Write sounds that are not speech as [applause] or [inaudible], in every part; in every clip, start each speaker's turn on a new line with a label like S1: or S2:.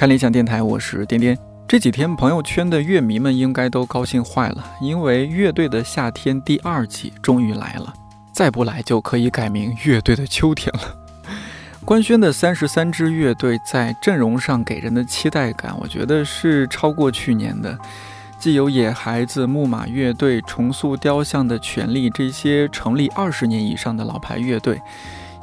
S1: 看理想电台，我是颠颠。这几天朋友圈的乐迷们应该都高兴坏了，因为《乐队的夏天》第二季终于来了，再不来就可以改名《乐队的秋天》了。[laughs] 官宣的三十三支乐队在阵容上给人的期待感，我觉得是超过去年的。既有野孩子、木马乐队、重塑雕像的权利这些成立二十年以上的老牌乐队，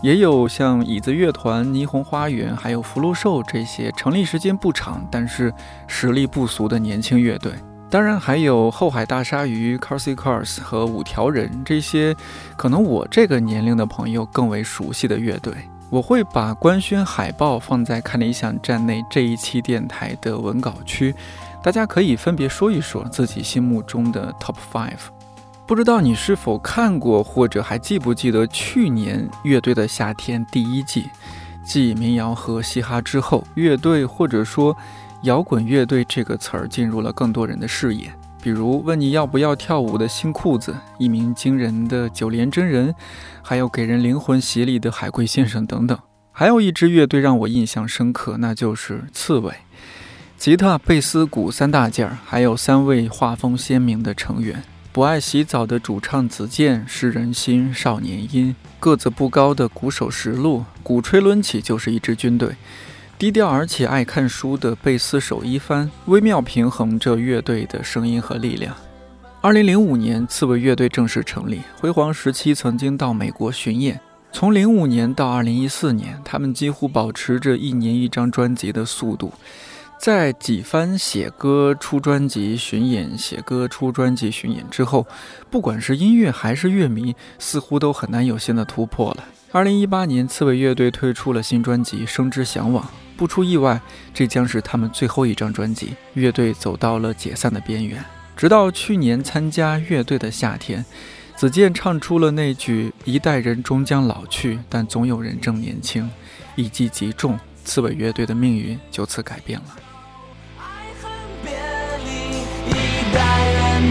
S1: 也有像椅子乐团、霓虹花园，还有福禄寿这些成立时间不长但是实力不俗的年轻乐队。当然还有后海大鲨鱼、Carsy Cars 和五条人这些可能我这个年龄的朋友更为熟悉的乐队。我会把官宣海报放在看理想站内这一期电台的文稿区。大家可以分别说一说自己心目中的 Top Five。不知道你是否看过或者还记不记得去年乐队的夏天第一季？继民谣和嘻哈之后，乐队或者说摇滚乐队这个词儿进入了更多人的视野。比如问你要不要跳舞的新裤子，一鸣惊人的九连真人，还有给人灵魂洗礼的海龟先生等等。还有一支乐队让我印象深刻，那就是刺猬。吉他、贝斯、鼓三大件儿，还有三位画风鲜明的成员：不爱洗澡的主唱子健、是人心、少年音；个子不高的鼓手石路，鼓吹抡起就是一支军队；低调而且爱看书的贝斯手一帆，微妙平衡着乐队的声音和力量。二零零五年，刺猬乐队正式成立，辉煌时期曾经到美国巡演。从零五年到二零一四年，他们几乎保持着一年一张专辑的速度。在几番写歌、出专辑、巡演、写歌、出专辑、巡演之后，不管是音乐还是乐迷，似乎都很难有新的突破了。二零一八年，刺猬乐队推出了新专辑《生之向往》，不出意外，这将是他们最后一张专辑。乐队走到了解散的边缘。直到去年参加乐队的夏天，子健唱出了那句“一代人终将老去，但总有人正年轻”，一击即中，刺猬乐队的命运就此改变了。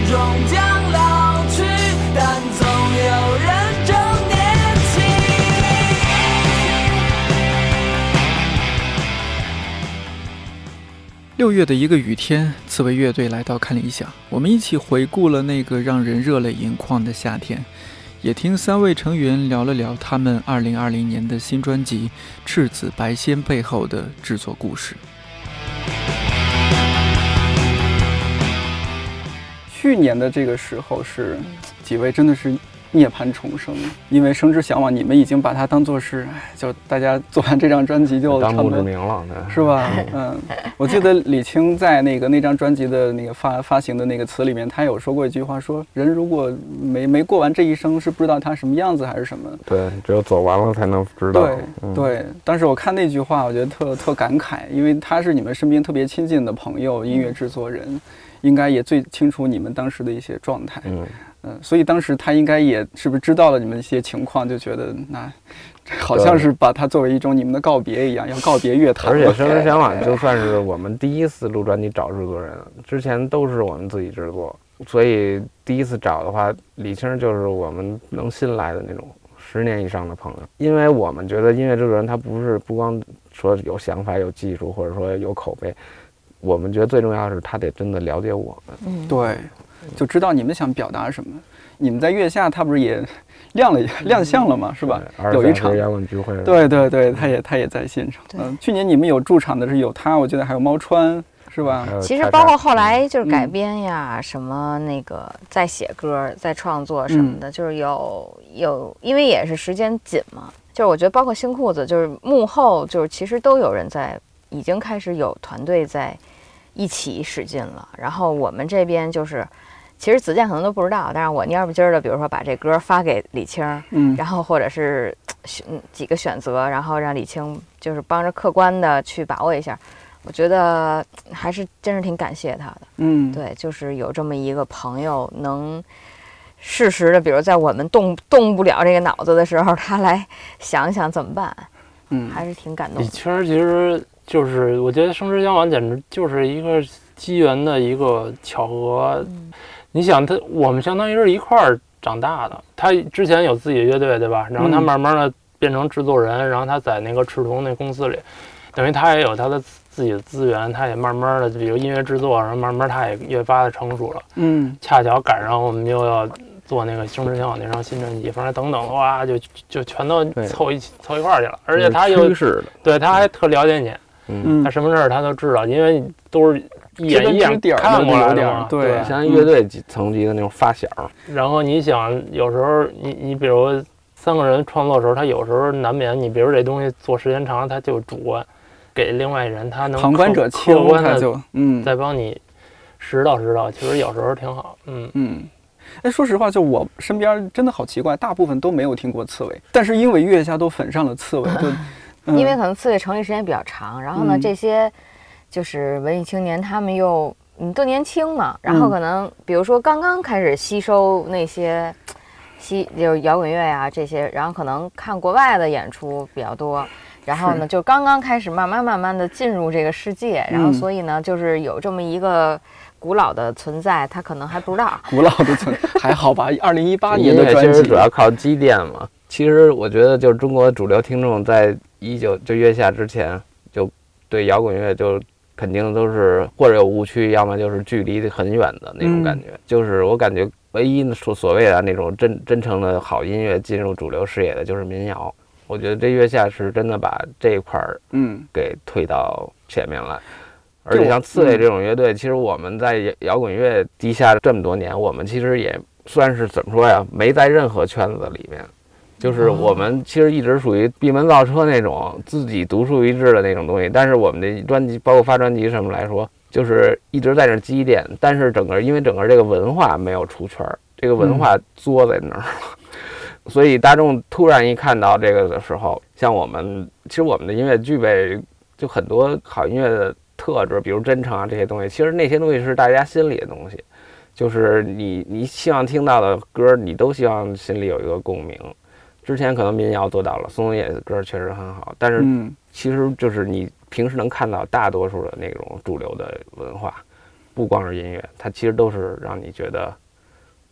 S1: 终将老去，但总有人正年轻。六月的一个雨天，刺猬乐队来到看理想，我们一起回顾了那个让人热泪盈眶的夏天，也听三位成员聊了聊他们二零二零年的新专辑《赤子白仙》背后的制作故事。
S2: 去年的这个时候是几位真的是涅槃重生，因为《生之向往》，你们已经把它当做是，就大家做完这张专辑就
S3: 当不知名了，
S2: 是吧？[laughs] 嗯，我记得李青在那个那张专辑的那个发发行的那个词里面，他有说过一句话，说人如果没没过完这一生，是不知道他什么样子还是什么。
S3: 对，只有走完了才能知道。
S2: 对对，当时我看那句话，我觉得特特感慨，因为他是你们身边特别亲近的朋友，音乐制作人。应该也最清楚你们当时的一些状态，嗯嗯，所以当时他应该也是不是知道了你们一些情况，就觉得那 [laughs] 好像是把它作为一种你们的告别一样，要告别乐坛。
S3: 而且《生之向往》就算是我们第一次录专辑找制作人，之前都是我们自己制作，所以第一次找的话，李青就是我们能信赖的那种十年以上的朋友，因为我们觉得音乐制作人他不是不光说有想法、有技术，或者说有口碑。我们觉得最重要的是他得真的了解我们，
S2: 嗯，对，就知道你们想表达什么。你们在月下，他不是也亮了 [laughs] 亮相了吗？是吧？有一场
S3: 摇滚聚会，
S2: 对对对，他也他也在现场。嗯，去年你们有驻场的是有他，我记得还有猫川，是吧？
S4: 其实包括后来就是改编呀，什么那个在写歌、在创作什么的，就是有有，因为也是时间紧嘛。就是我觉得包括新裤子，就是幕后就是其实都有人在。已经开始有团队在一起使劲了，然后我们这边就是，其实子健可能都不知道，但是我蔫不唧的，比如说把这歌发给李青，嗯，然后或者是选几个选择，然后让李青就是帮着客观的去把握一下，我觉得还是真是挺感谢他的，嗯，对，就是有这么一个朋友能适时的，比如在我们动动不了这个脑子的时候，他来想想怎么办，嗯，还是挺感动。
S5: 李青其实。就是我觉得生之相往简直就是一个机缘的一个巧合。你想他，我们相当于是一块儿长大的。他之前有自己的乐队，对吧？然后他慢慢的变成制作人，然后他在那个赤铜那公司里，等于他也有他的自己的资源，他也慢慢的，比如音乐制作然后，慢慢他也越发的成熟了。
S2: 嗯，
S5: 恰巧赶上我们又要做那个《生之向往》那张新专辑，反正等等的哇，就就全都凑一起凑一块儿去了。而且他又对他还特了解你，
S3: 嗯，
S5: 他什么事儿他都知道，因为都是一眼一眼看过来的嘛。
S2: 对，
S3: 像乐队层级的那种发小。
S5: 然后你想，有时候你你比如。三个人创作的时候，他有时候难免，你比如这东西做时间长，他就主观，给另外人他能
S2: 旁观者
S5: 客观的
S2: 就嗯
S5: 再帮你拾到拾到，其实有时候挺好，嗯
S2: 嗯。哎，说实话，就我身边真的好奇怪，大部分都没有听过刺猬，但是因为月下都粉上了刺猬，就
S4: 因为可能刺猬成立时间比较长，然后呢，这些就是文艺青年，他们又嗯都年轻嘛，然后可能比如说刚刚开始吸收那些。吸就是摇滚乐呀这些，然后可能看国外的演出比较多，然后呢就刚刚开始慢慢慢慢的进入这个世界，然后所以呢就是有这么一个古老的存在，他可能还不知道 [laughs]
S2: 古老的存还好吧？二零一八年的专
S3: 辑主要靠积淀嘛。其实我觉得就是中国主流听众在一九就月下之前就对摇滚乐就肯定都是或者有误区，要么就是距离很远的那种感觉，就是我感觉。唯一所所谓的那种真真诚的好音乐进入主流视野的，就是民谣。我觉得这月下是真的把这一块儿，嗯，给推到前面来。而且像刺猬这种乐队，其实我们在摇滚乐地下这么多年，我们其实也算是怎么说呀？没在任何圈子里面，就是我们其实一直属于闭门造车那种自己独树一帜的那种东西。但是我们的专辑，包括发专辑什么来说。就是一直在那积淀，但是整个因为整个这个文化没有出圈儿，这个文化作在那儿了，[laughs] 所以大众突然一看到这个的时候，像我们其实我们的音乐具备就很多好音乐的特质，比如真诚啊这些东西，其实那些东西是大家心里的东西，就是你你希望听到的歌，你都希望心里有一个共鸣。之前可能民谣做到了，松野的歌确实很好，但是其实就是你。平时能看到大多数的那种主流的文化，不光是音乐，它其实都是让你觉得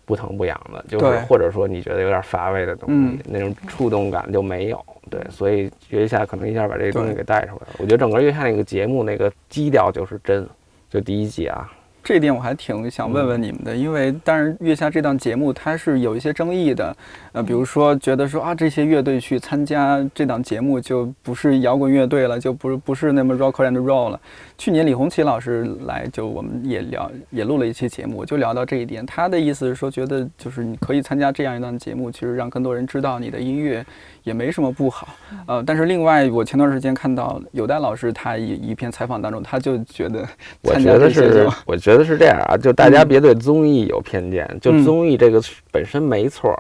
S3: 不疼不痒的，就是或者说你觉得有点乏味的东西，那种触动感就没有。对，所以月下可能一下把这个东西给带出来了。我觉得整个月下那个节目那个基调就是真，就第一季啊。
S2: 这一点我还挺想问问你们的，因为当然月下这档节目它是有一些争议的，呃，比如说觉得说啊这些乐队去参加这档节目就不是摇滚乐队了，就不是不是那么 rock and roll 了。去年李红旗老师来，就我们也聊也录了一期节目，就聊到这一点。他的意思是说，觉得就是你可以参加这样一档节目，其实让更多人知道你的音乐。也没什么不好，呃，但是另外，我前段时间看到有代老师他一一篇采访当中，他就觉得，[laughs]
S3: 我觉得是，我觉得是这样啊，就大家别对综艺有偏见，就综艺这个本身没错，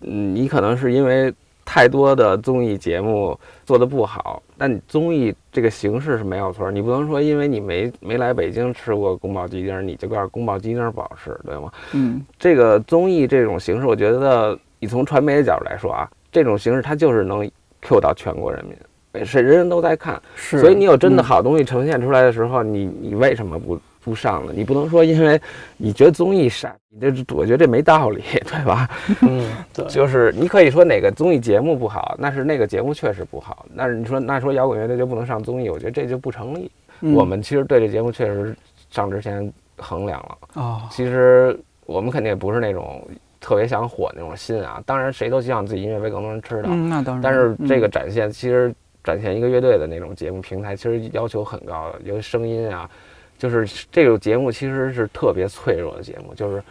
S3: 嗯，你可能是因为太多的综艺节目做的不好，但你综艺这个形式是没有错，你不能说因为你没没来北京吃过宫保鸡丁，你就告诉宫保鸡丁不好吃，对吗？
S2: 嗯，
S3: 这个综艺这种形式，我觉得你从传媒的角度来说啊。这种形式它就是能 Q 到全国人民，是人人都在看，所以你有真的好东西呈现出来的时候，你你为什么不不上了？你不能说因为你觉得综艺傻，你这我觉得这没道理，对吧？
S5: 嗯，对，[laughs]
S3: 就是你可以说哪个综艺节目不好，那是那个节目确实不好。那你说那说摇滚乐队就不能上综艺，我觉得这就不成立。我们其实对这节目确实上之前衡量了啊，其实我们肯定也不是那种。特别想火那种心啊，当然谁都希望自己音乐被更多人知道。
S2: 嗯，那当然。
S3: 但是这个展现，其实展现一个乐队的那种节目平台，其实要求很高的，有声音啊，就是这个节目其实是特别脆弱的节目，就是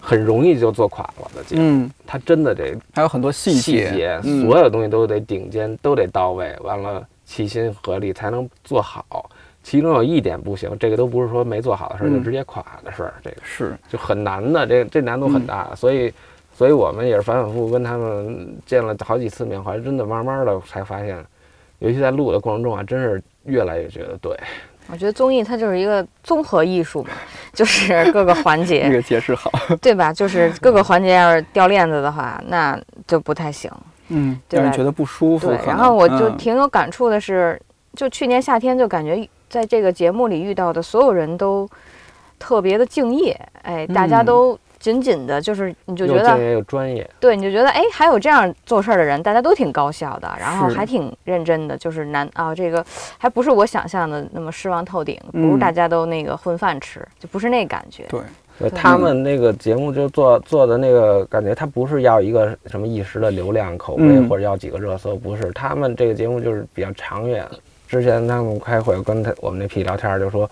S3: 很容易就做垮了的节目。嗯，它真的得
S2: 还有很多细
S3: 节，所有东西都得顶尖，都得到位，完了齐心合力才能做好。其中有一点不行，这个都不是说没做好的事儿，就直接垮的事儿，这个
S2: 是
S3: 就很难的，这这难度很大，所以，所以我们也是反反复复跟他们见了好几次面，后来真的慢慢的才发现，尤其在录的过程中啊，真是越来越觉得对。
S4: 我觉得综艺它就是一个综合艺术嘛，就是各个环节。
S2: 这个解释好，
S4: 对吧？就是各个环节要是掉链子的话，那就不太行。
S2: 嗯，让人觉得不舒服。
S4: 对，然后我就挺有感触的是，就去年夏天就感觉。在这个节目里遇到的所有人都特别的敬业，哎，大家都紧紧的，就是你就觉得
S3: 业又专业，
S4: 对，你就觉得哎，还有这样做事儿的人，大家都挺高效的，然后还挺认真的，就是难啊，这个还不是我想象的那么失望透顶，不是
S2: 嗯
S4: 大家都那个混饭吃，就不是那感觉。
S2: 对，
S3: 对他们那个节目就做做的那个感觉，他不是要一个什么一时的流量口碑
S2: 嗯。
S3: 或者要几个热搜，不是，他们这个节目就是比较长远。之前他们开会跟他我们那批聊天就说，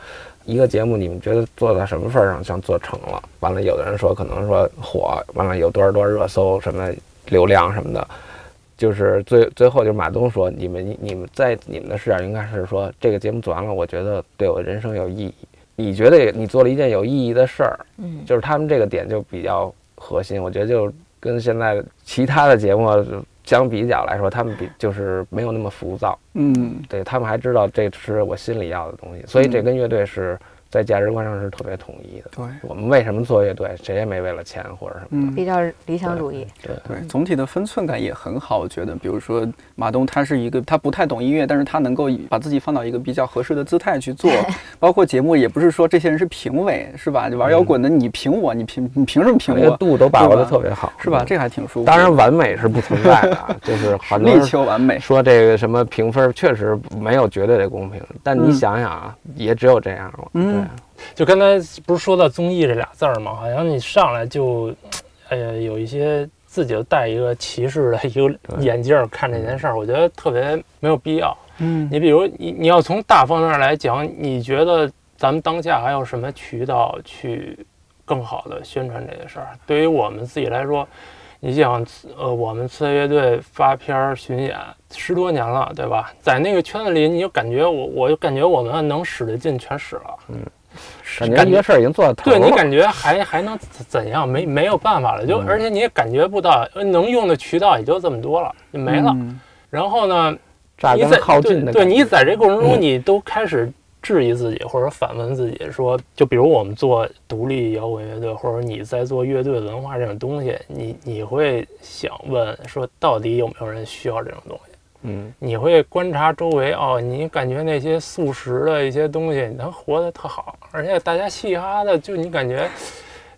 S3: 一个节目你们觉得做到什么份儿上像做成了？完了，有的人说可能说火，完了有多少多少热搜什么流量什么的。就是最最后，就是马东说，你们你们在你们的视角应该是说，这个节目做完了，我觉得对我人生有意义。你觉得你做了一件有意义的事儿，
S4: 嗯，
S3: 就是他们这个点就比较核心，我觉得就跟现在其他的节目相比较来说，他们比就是没有那么浮躁，
S2: 嗯，
S3: 对他们还知道这是我心里要的东西，所以这
S2: 嗯。
S3: 跟乐队是在价值观上是特别统一的。
S2: 对
S3: 我们为什么做乐队？谁也没为了钱或者什么的。
S2: 嗯。
S4: 比较理想主义。
S3: 对，
S2: 对，总体的分寸感也很好，我觉得。比如说马东，他是一个他不太懂音乐，但是他能够把自己放到一个比较合适的姿态去做。[laughs] 包括节目，也不是说这些人是评委，是吧？就玩摇滚的，你评我，你评你凭什么评
S3: 那个
S2: 我，
S3: 度都把握的特别好，
S2: 是吧？
S3: 嗯
S2: 这还挺舒服。
S3: 当然，完美是不存在的啊，就是 [laughs] 很多
S2: 力求完美。
S3: 说这个什么评分确实没有绝对的公平，但你
S2: 嗯
S3: 想想啊，也只有这样了。
S2: 嗯
S5: 就刚才不是说到综艺这俩字儿吗？好像你上来就，呃，有一些自己就戴一个歧视的一个眼镜儿看这件事儿，我觉得特别没有必要。
S2: 嗯
S5: 你比如你你要从大方面来讲，你觉得咱们当下还有什么渠道去更好的宣传这些事儿？对于我们自己来说，你想，呃，我们刺猬乐队发片儿巡演十多年了，对吧？在那个圈子里，你就感觉我，我就感觉我们能使的劲全使了。
S3: 嗯感觉事儿已经做到头了。
S5: 对你感觉还还能怎怎样？没没有办法了，就
S3: 嗯
S5: 而且你也感觉不到，呃能用的渠道也就这么多了，就没了。
S2: 嗯
S5: 然后呢，你在对，对你在这过程中，你都开始质疑自己，或者反问自己，说，就比如我们做独立摇滚乐队，或者你在做乐队文化这种东西，你你会想问说，到底有没有人需要这种东西？
S3: 嗯，
S5: 你会观察周围哦，你感觉那些素食的一些东西，能活得特好，而且大家嘻哈的，就你感觉，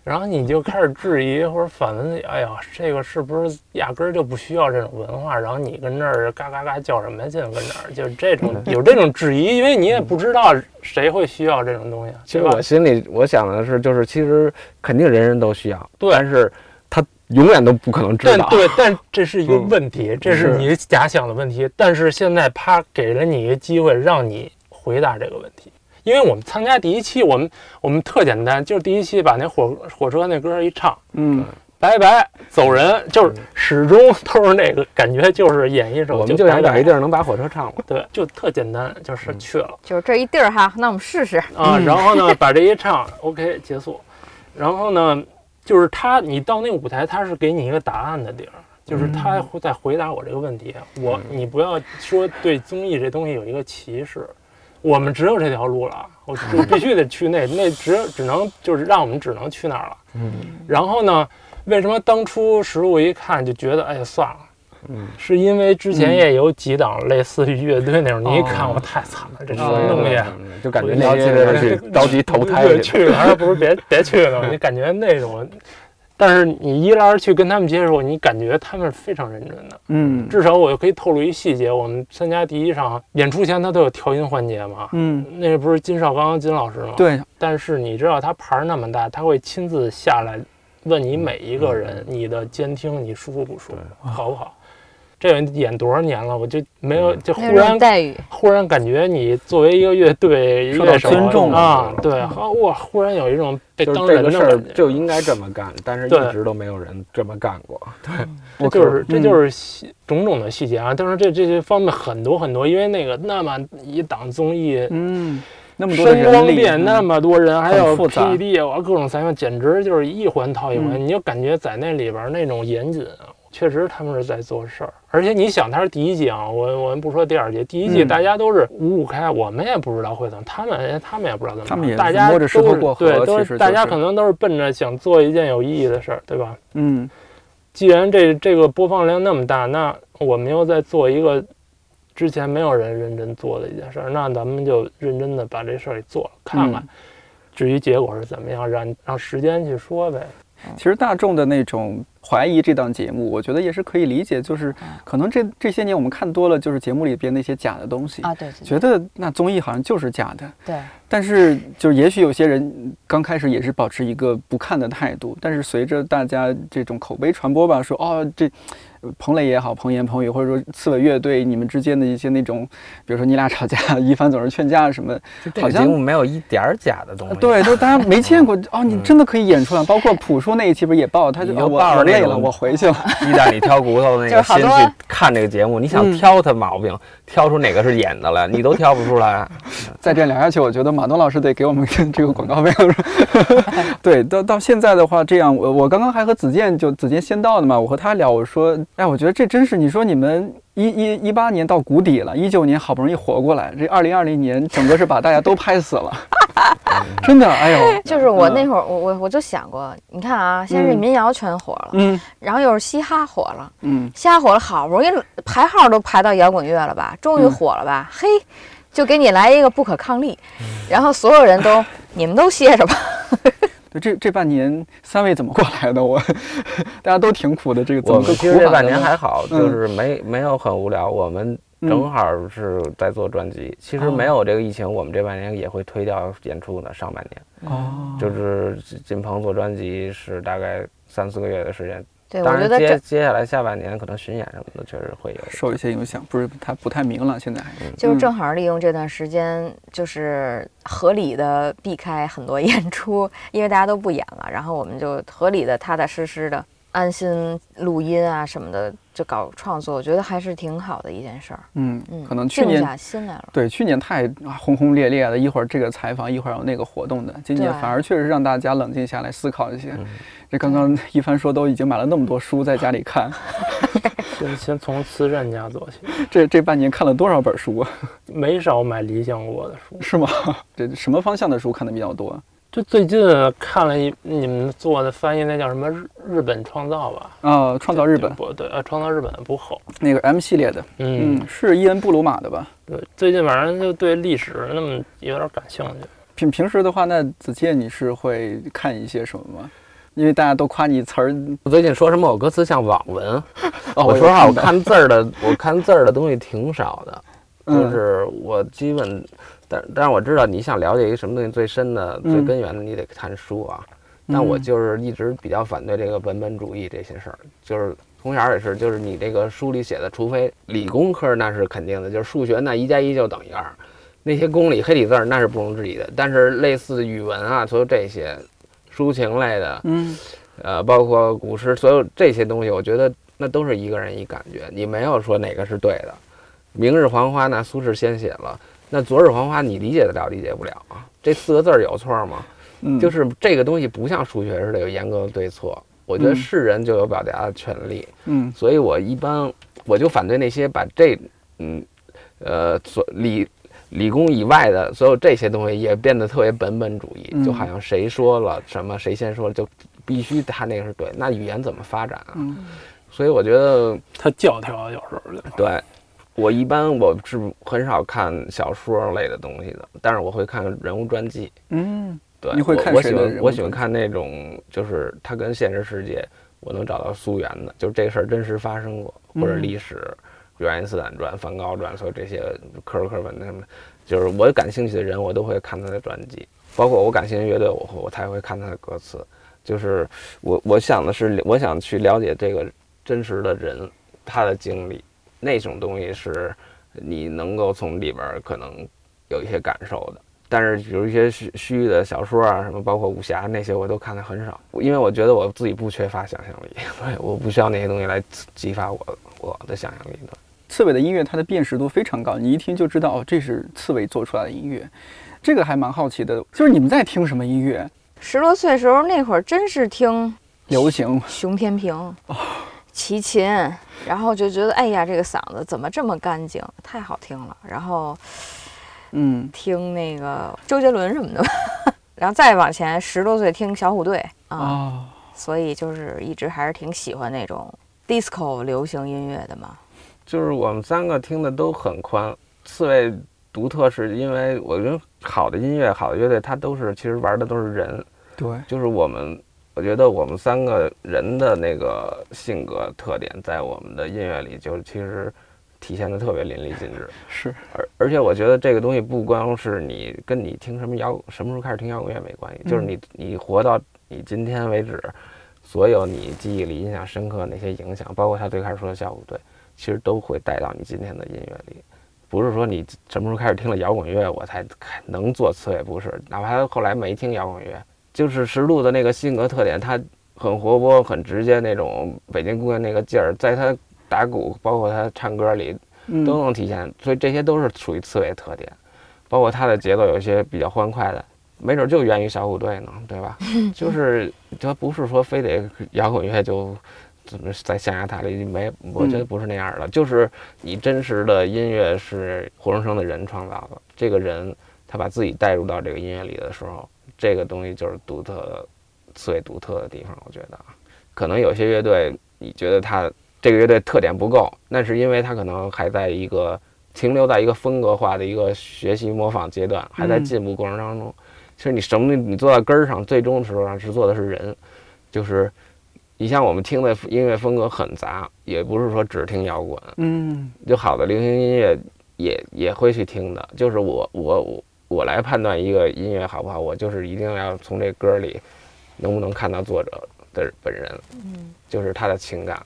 S5: 然后你就开始质疑或者反问哎呀，这个是不是压根儿就不需要这种文化？然后你跟这儿嘎嘎嘎叫什么劲？跟这儿就是这种有这种质疑，因为你也不知道谁会需要这种东西，
S3: 其实我？心里我想的是，就是其实肯定人人都需要，
S5: 对
S3: 但是他永远都不可能知道。
S5: 但对，但这是一个
S3: 嗯
S5: 问题，这是
S3: 是
S5: 你假想的问题。但是现在他给了你一个机会，让你回答这个问题。因为我们参加第一期，我们我们特简单，就是第一期把那火火车那歌一唱，
S2: 嗯，
S5: 拜拜走人，就是始终都是那个感觉，就是演一首
S3: 我们就想找一地儿能把火车唱了。
S5: 对，就特简单，就是
S3: 嗯
S5: 去了。
S4: 就是这一地儿哈，那我们试试。
S5: 啊，
S2: 嗯
S5: 然后呢，把这一唱，OK 结束。然后呢，就是他，你到那个舞台，他是给你一个答案的地儿，就是他会在回答我这个问题。我，你不要说对综艺这东西有一个歧视，我们只有这条路了，我我必须得去那那只只能就是让我们只能去那儿了。
S3: 嗯
S5: 然后呢，为什么当初实物一看就觉得，哎呀算了。
S3: 嗯，
S5: 是因为之前也有几档类似于乐队那种，你一看
S2: 哦
S5: 我太惨了，这什
S2: 哦
S5: 么东西？
S3: 嗯 [laughs] 就感觉
S5: 那
S3: 那些着急投胎去了。
S5: 去了，还不如别别去了。你感觉那种，但是你一来二去跟他们接触，你感觉他们是非常认真的。
S2: 嗯
S5: 至少我可以透露一细节，我们参加第一场演出前，他都有调音环节嘛。
S2: 嗯，
S5: 那不是金少刚金老师吗？。
S2: 对，
S5: 但是你知道他牌儿那么大，他会亲自下来问你每一个人，你的监听你舒服不舒服，好不好？这演多少年了，我就没有就忽然
S4: 待遇，
S5: 忽然感觉你作为一个乐队
S2: 受到
S5: 乐手
S2: 尊重。
S5: 啊，对，好哇，忽然有一种被当
S3: 这个事儿
S5: 人的感觉，
S3: 就应该这么干，但是一直都没有人这么干过。对。
S5: 这就是这就是细种种的细节啊。但是这这些方面很多很多，因为那个那么一档综艺，
S2: 嗯，那么多
S5: 声光
S2: 人力，
S5: 那么多人，还有
S2: 很复杂。
S5: PPT，我各种采访，简直就是一环套一环，
S2: 嗯。
S5: 你就感觉在那里边那种严谨啊。确实，他们是在做事儿，而且你想，他是第一季啊，我我们不说第二季，第一季
S2: 嗯
S5: 大家都是五五开，我们也不知道会怎么，他们他们也不知道怎么办，
S2: 他们也
S5: 大家都是
S2: 过河
S5: 对，都是大家可能都是奔着想做一件有意义的事儿，对吧？
S2: 嗯
S5: 既然这这个播放量那么大，那我们又在做一个之前没有人认真做的一件事儿，那咱们就认真的把这事儿给做了，看看。
S2: 嗯
S5: 至于结果是怎么样，让让时间去说呗。
S2: 其实大众的那种怀疑这档节目，我觉得也是可以理解，就是可能这这些年我们看多了，就是节目里边那些假的东西
S4: 啊，对，
S2: 觉得那综艺好像就是假的。
S4: 对。
S2: 但是，就是也许有些人刚开始也是保持一个不看的态度，但是随着大家这种口碑传播吧，说哦这。彭磊也好，彭岩、彭宇，或者说刺猬乐队，你们之间的一些那种，比如说你俩吵架，一凡总是劝架什么，好像
S3: 没有一点假的东西。
S2: 对，就是大家没见过 [laughs] 哦，你真的可以演出来。包括朴树那一期不是也爆，他就我累了，我回去了。
S3: 鸡蛋里挑骨头那个心去看这个节目，你想挑他毛病，挑出哪个是演的来，你都挑不出来。[laughs]
S2: 再这样聊下去，我觉得马东老师得给我们这个广告费了。[laughs] 对，到到现在的话，这样我我刚刚还和子健就子健先到的嘛，我和他聊，我说。哎，我觉得这真是你说你们一一一八年到谷底了，一九年好不容易活过来，这二零二零年整个是把大家都拍死了，[laughs] 真的，哎呦，[laughs]
S4: 就是我那会儿，我我我就想过，你看啊，先是民谣全火了，嗯，然后又是嘻哈火了，嗯，嘻哈火了，好不容易排号都排到摇滚乐了吧，终于火了吧，嘿，就给你来一个不可抗力，然后所有人都你们都歇着吧。
S2: 对，这这半年三位怎么过来的？我大家都挺苦的。这个
S3: 我们其实这半年还好，就是没没有很无聊。我们正好是在做专辑。其实没有这个疫情，我们这半年也会推掉演出的。上半年哦，就是金鹏做专辑是大概三四个月的时间。
S4: 对，
S3: 当然接接下来下半年可能巡演什么的确实会有
S2: 受一些影响，不是太不太明朗。现在
S4: 就是正好利用这段时间，就是合理的避开很多演出，因为大家都不演了，然后我们就合理的踏踏实实的安心录音啊什么的，就搞创作，我觉得还是挺好的一件事儿。
S2: 嗯嗯，可能去年
S4: 下心来了。
S2: 对，去年太轰轰烈烈的，一会儿这个采访，一会儿有那个活动的，今年反而确实让大家冷静下来思考一些。这刚刚一帆说都已经买了那么多书在家里看，[laughs] [laughs]
S5: 先先从慈善家做起。[laughs]
S2: 这这半年看了多少本书啊？
S5: 没少买理想国的书，
S2: 是吗？这什么方向的书看的比较多？
S5: 就最近看了一你们做的翻译，那叫什么日日本创造吧？
S2: 啊，创造日本
S5: 不对，呃，创造日本不厚，
S2: 那个 M 系列的，嗯，是伊恩布鲁马的吧？
S5: 对，最近反正就对历史那么有点感兴趣。
S2: 平平时的话，那子健你是会看一些什么吗？因为大家都夸你词儿，
S3: 我最近说什么？我歌词像网文。[laughs] 我说实话，我看字儿的，我看字儿的东西挺少的，就是我基本，但但是我知道你想了解一个什么东西最深的、最根源的，你得看书啊。但我就是一直比较反对这个文本主义这些事儿，就是从小也是，就是你这个书里写的，除非理工科那是肯定的，就是数学那一加一就等于二，那些公理黑体字儿那是不容置疑的。但是类似语文啊，所有这些。抒情类的，嗯，呃，包括古诗，所有这些东西，我觉得那都是一个人一感觉，你没有说哪个是对的。明日黄花，那苏轼先写了，那昨日黄花，你理解得了，理解不了啊？这四个字儿有错吗？嗯，就是这个东西不像数学似的有严格的对错，我觉得是人就有表达的权利，嗯，所以我一般我就反对那些把这，嗯，呃，所理。理工以外的所有这些东西也变得特别本本主义，就好像谁说了什么，谁先说了，就必须他那个是对。那语言怎么发展啊？所以我觉得
S5: 他教条有时候
S3: 对。我一般我是很少看小说类的东西的，但是我会看人物传记。嗯，对，
S2: 你会看
S3: 我喜欢我喜欢看那种，就是他跟现实世界我能找到溯源的，就是这个事儿真实发生过，或者历史。原爱因斯坦传、梵高传，所有这些科尔克文的什么，就是我感兴趣的人，我都会看他的传记。包括我感兴趣乐队，我会我才会看他的歌词。就是我我想的是，我想去了解这个真实的人，他的经历，那种东西是你能够从里边可能有一些感受的。但是比如一些虚虚的小说啊，什么包括武侠那些，我都看的很少，因为我觉得我自己不缺乏想象力，对，我不需要那些东西来激发我我的想象力的。
S2: 刺猬的音乐，它的辨识度非常高，你一听就知道哦，这是刺猬做出来的音乐。这个还蛮好奇的，就是你们在听什么音乐？
S4: 十多岁时候那会儿，真是听
S2: 流行，
S4: 熊天平、[laughs] 齐秦，然后就觉得哎呀，这个嗓子怎么这么干净，太好听了。然后，嗯，听那个周杰伦什么的，[laughs] 然后再往前十多岁听小虎队啊，所以就是一直还是挺喜欢那种 disco 流行音乐的嘛。
S3: 就是我们三个听的都很宽，刺猬独特是因为我觉得好的音乐、好的乐队，它都是其实玩的都是人，
S2: 对，
S3: 就是我们，我觉得我们三个人的那个性格特点，在我们的音乐里就其实体现的特别淋漓尽致。
S2: 是，
S3: 而而且我觉得这个东西不光是你跟你听什么摇什么时候开始听摇滚乐没关系，就是你你活到你今天为止，所有你记忆里印象深刻那些影响，包括他最开始说的小虎队，其实都会带到你今天的音乐里。不是说你什么时候开始听了摇滚乐，我才能做刺猬，不是，哪怕他后来没听摇滚乐。就是石路的那个性格特点，他很活泼、很直接那种北京姑娘那个劲儿，在他打鼓，包括他唱歌里都能体现。所以这些都是属于刺猬特点，包括他的节奏有一些比较欢快的，没准就源于小虎队呢，对吧？[laughs] 就是他不是说非得摇滚乐就怎么在象牙塔里没，我觉得不是那样的。就是你真实的音乐是活生生的人创造的，这个人他把自己带入到这个音乐里的时候。这个东西就是独特，最独特的地方。我觉得，可能有些乐队，你觉得他这个乐队特点不够，那是因为他可能还在一个停留在一个风格化的一个学习模仿阶段，还在进步过程当中。其实你什么，你做到根儿上，最终的时候上是做的是人，就是你像我们听的音乐风格很杂，也不是说只听摇滚，
S2: 嗯，
S3: 就好的流行音乐也也会去听的。就是我我我。我来判断一个音乐好不好，我就是一定要从这歌里能不能看到作者的本人，嗯，就是他的情感，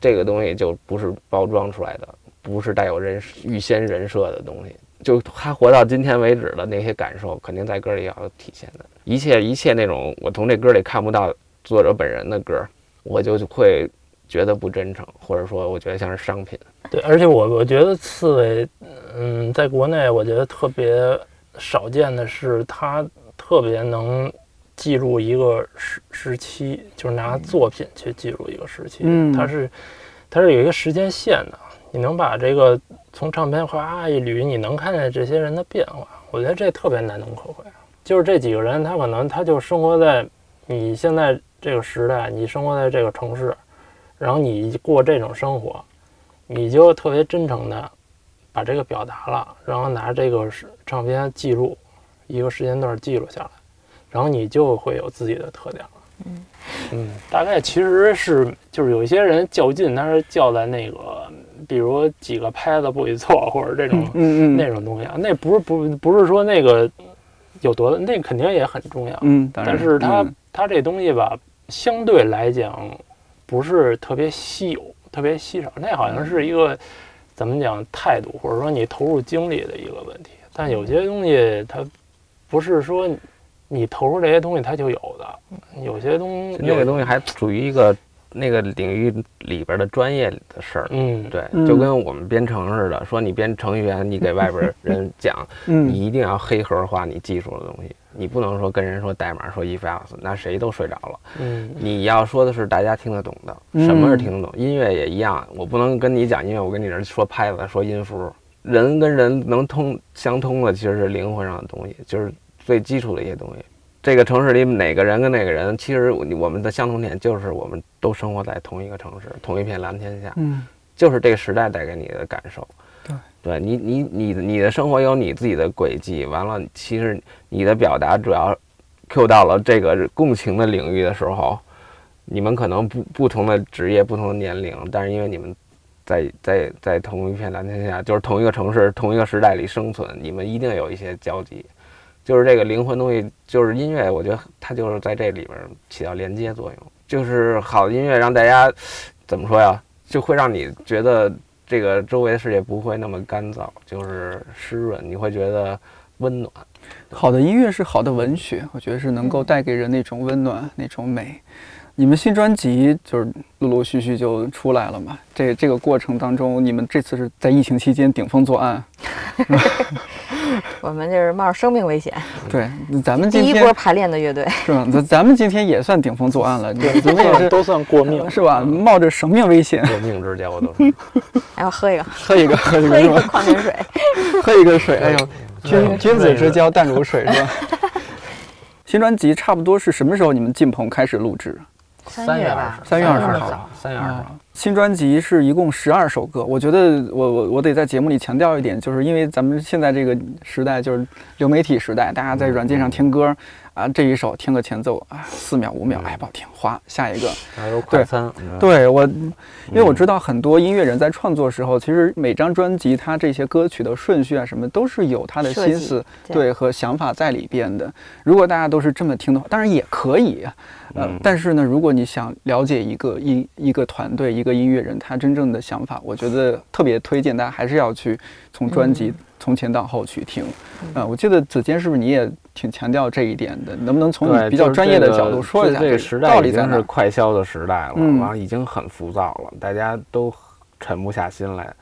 S3: 这个东西就不是包装出来的，不是带有人预先人设的东西，就他活到今天为止的那些感受，肯定在歌里要体现的。一切一切那种我从这歌里看不到作者本人的歌，我就会觉得不真诚，或者说我觉得像是商品。
S5: 对，而且我我觉得刺猬，嗯，在国内我觉得特别。少见的是，他特别能记录一个时时期，就是拿作品去记录一个时期。嗯，他是，他是有一个时间线的。你能把这个从唱片哗一捋，你能看见这些人的变化。我觉得这特别难能可贵。就是这几个人，他可能他就生活在你现在这个时代，你生活在这个城市，然后你过这种生活，你就特别真诚的。把这个表达了，然后拿这个是唱片记录一个时间段记录下来，然后你就会有自己的特点了。嗯嗯，大概其实是就是有一些人较劲，他是较在那个，比如几个拍子不许错或者这种嗯嗯那种东西啊，那不是不不是说那个有多那肯定也很重要。嗯，但是它它这东西吧，相对来讲不是特别稀有，特别稀少。那好像是一个。怎么讲态度，或者说你投入精力的一个问题？但有些东西它不是说你投入这些东西它就有的，有些东西
S3: 那个东西还属于一个那个领域里边的专业的事儿。嗯，对，就跟我们编程似的，说你编程序员，你给外边人讲，你一定要黑盒化你技术的东西。你不能说跟人说代码说 if else，那谁都睡着了。嗯，你要说的是大家听得懂的，什么是听得懂？音乐也一样，我不能跟你讲音乐，我跟你这说拍子说音符。人跟人能通相通的，其实是灵魂上的东西，就是最基础的一些东西。这个城市里哪个人跟哪个人，其实我们的相同点就是我们都生活在同一个城市，同一片蓝天下。嗯，就是这个时代带给你的感受。对你，你你你的生活有你自己的轨迹，完了，其实你的表达主要 Q 到了这个共情的领域的时候，你们可能不不同的职业、不同的年龄，但是因为你们在在在同一片蓝天下，就是同一个城市、同一个时代里生存，你们一定有一些交集，就是这个灵魂东西，就是音乐，我觉得它就是在这里边起到连接作用，就是好的音乐让大家怎么说呀，就会让你觉得。这个周围的世界不会那么干燥，就是湿润，你会觉得温暖。
S2: 好的音乐是好的文学，我觉得是能够带给人那种温暖、那种美。你们新专辑就是陆陆续续就出来了嘛？这这个过程当中，你们这次是在疫情期间顶风作案，[laughs] [laughs]
S4: 我们就是冒着生命危险。
S2: 对，咱们
S4: 第一波排练的乐队 [laughs]
S2: 是吧？咱咱们今天也算顶风作案了，对，咱们也是
S5: 都算过命
S2: 是吧？冒着生命危险，
S3: 过命之交都是。[laughs]
S4: 哎，我喝一个，
S2: 喝一个，喝一个，
S4: 喝一个矿泉水，
S2: 喝一个水。哎呦，君君子之交淡如水是吧？新专辑差不多是什么时候你们进棚开始录制？
S4: 三月吧，
S2: 三月二十
S3: 号，三月二十号。
S2: 新专辑是一共十二首歌，我觉得我我我得在节目里强调一点，就是因为咱们现在这个时代就是流媒体时代，大家在软件上听歌啊，这一首听个前奏啊，四秒五秒，哎，不好听，划，下一个。
S3: 还有快餐。
S2: 对我，因为我知道很多音乐人在创作时候，其实每张专辑它这些歌曲的顺序啊什么都是有他的心思对和想法在里边的。如果大家都是这么听的话，当然也可以。呃，但是呢，如果你想了解一个音一个团队一个音乐人他真正的想法，我觉得特别推荐大家还是要去从专辑从前到后去听。呃，我记得子健是不是你也挺强调这一点的？能不能从你比较专业的角度说一下？
S3: 这个时代已经是快消的时代了，完了已经很浮躁了，大家都沉不下心来。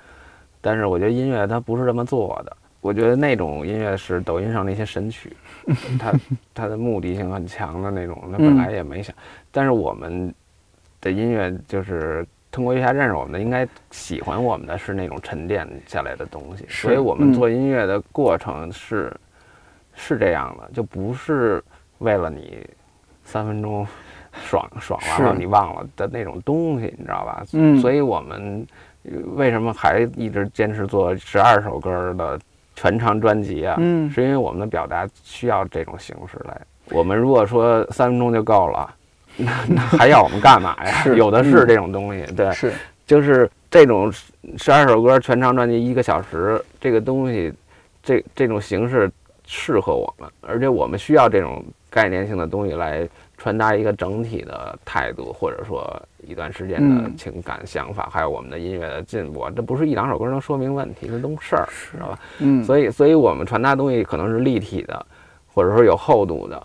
S3: 但是我觉得音乐它不是这么做的。我觉得那种音乐是抖音上那些神曲，[laughs] 它它的目的性很强的那种，它本来也没想。但是我们的音乐就是通过月下认识我们的，应该喜欢我们的是那种沉淀下来的东西。所以我们做音乐的过程是是这样的，就不是为了你三分钟 [laughs] 爽爽完了你忘了的那种东西，你知道吧？嗯。所以我们为什么还一直坚持做十二首歌的？全长专辑啊，嗯，是因为我们的表达需要这种形式来。我们如果说三分钟就够了，那那还要我们干嘛呀？有的是这种东西，对，
S2: 是，
S3: 就是这种十二首歌全长专辑一个小时，这个东西，这这种形式适合我们，而且我们需要这种概念性的东西来。传达一个整体的态度，或者说一段时间的情感想法，还有我们的音乐的进步，这不是一两首歌能说明问题的东事儿，知道吧？嗯，所以，所以我们传达东西可能是立体的，或者说有厚度的。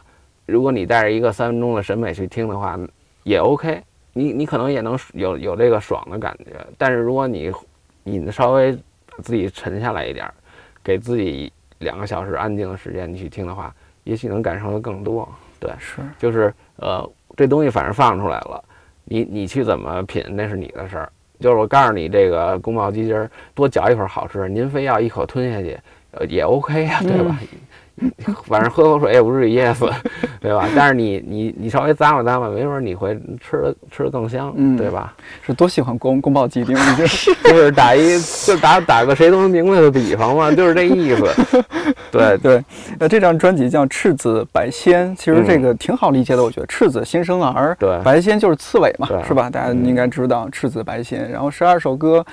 S3: 如果你带着一个三分钟的审美去听的话，也 OK，你你可能也能有有这个爽的感觉。但是如果你你稍微自己沉下来一点，给自己两个小时安静的时间，你去听的话，也许能感受的更多。对，
S2: 是，
S3: 就是呃，这东西反正放出来了，你你去怎么品那是你的事儿。就是我告诉你，这个宫保鸡丁多嚼一会儿好吃，您非要一口吞下去，呃，也 OK 呀，对吧？[laughs] 反正喝口水也不至于噎死，对吧？但是你你你稍微咂吧咂吧，没准你会吃的吃的更香，对吧？[laughs]
S2: 是多喜欢宫宫保鸡丁，你
S3: 就 [laughs] 是打一就打打个谁都能明白的比方嘛，就是这意思。对
S2: 对，那这张专辑叫《赤子白仙》，其实这个挺好理解的，我觉得赤子新生儿，
S3: 对，
S2: 白仙就是刺猬嘛，是吧？大家应该知道赤子白仙。然后十二首歌，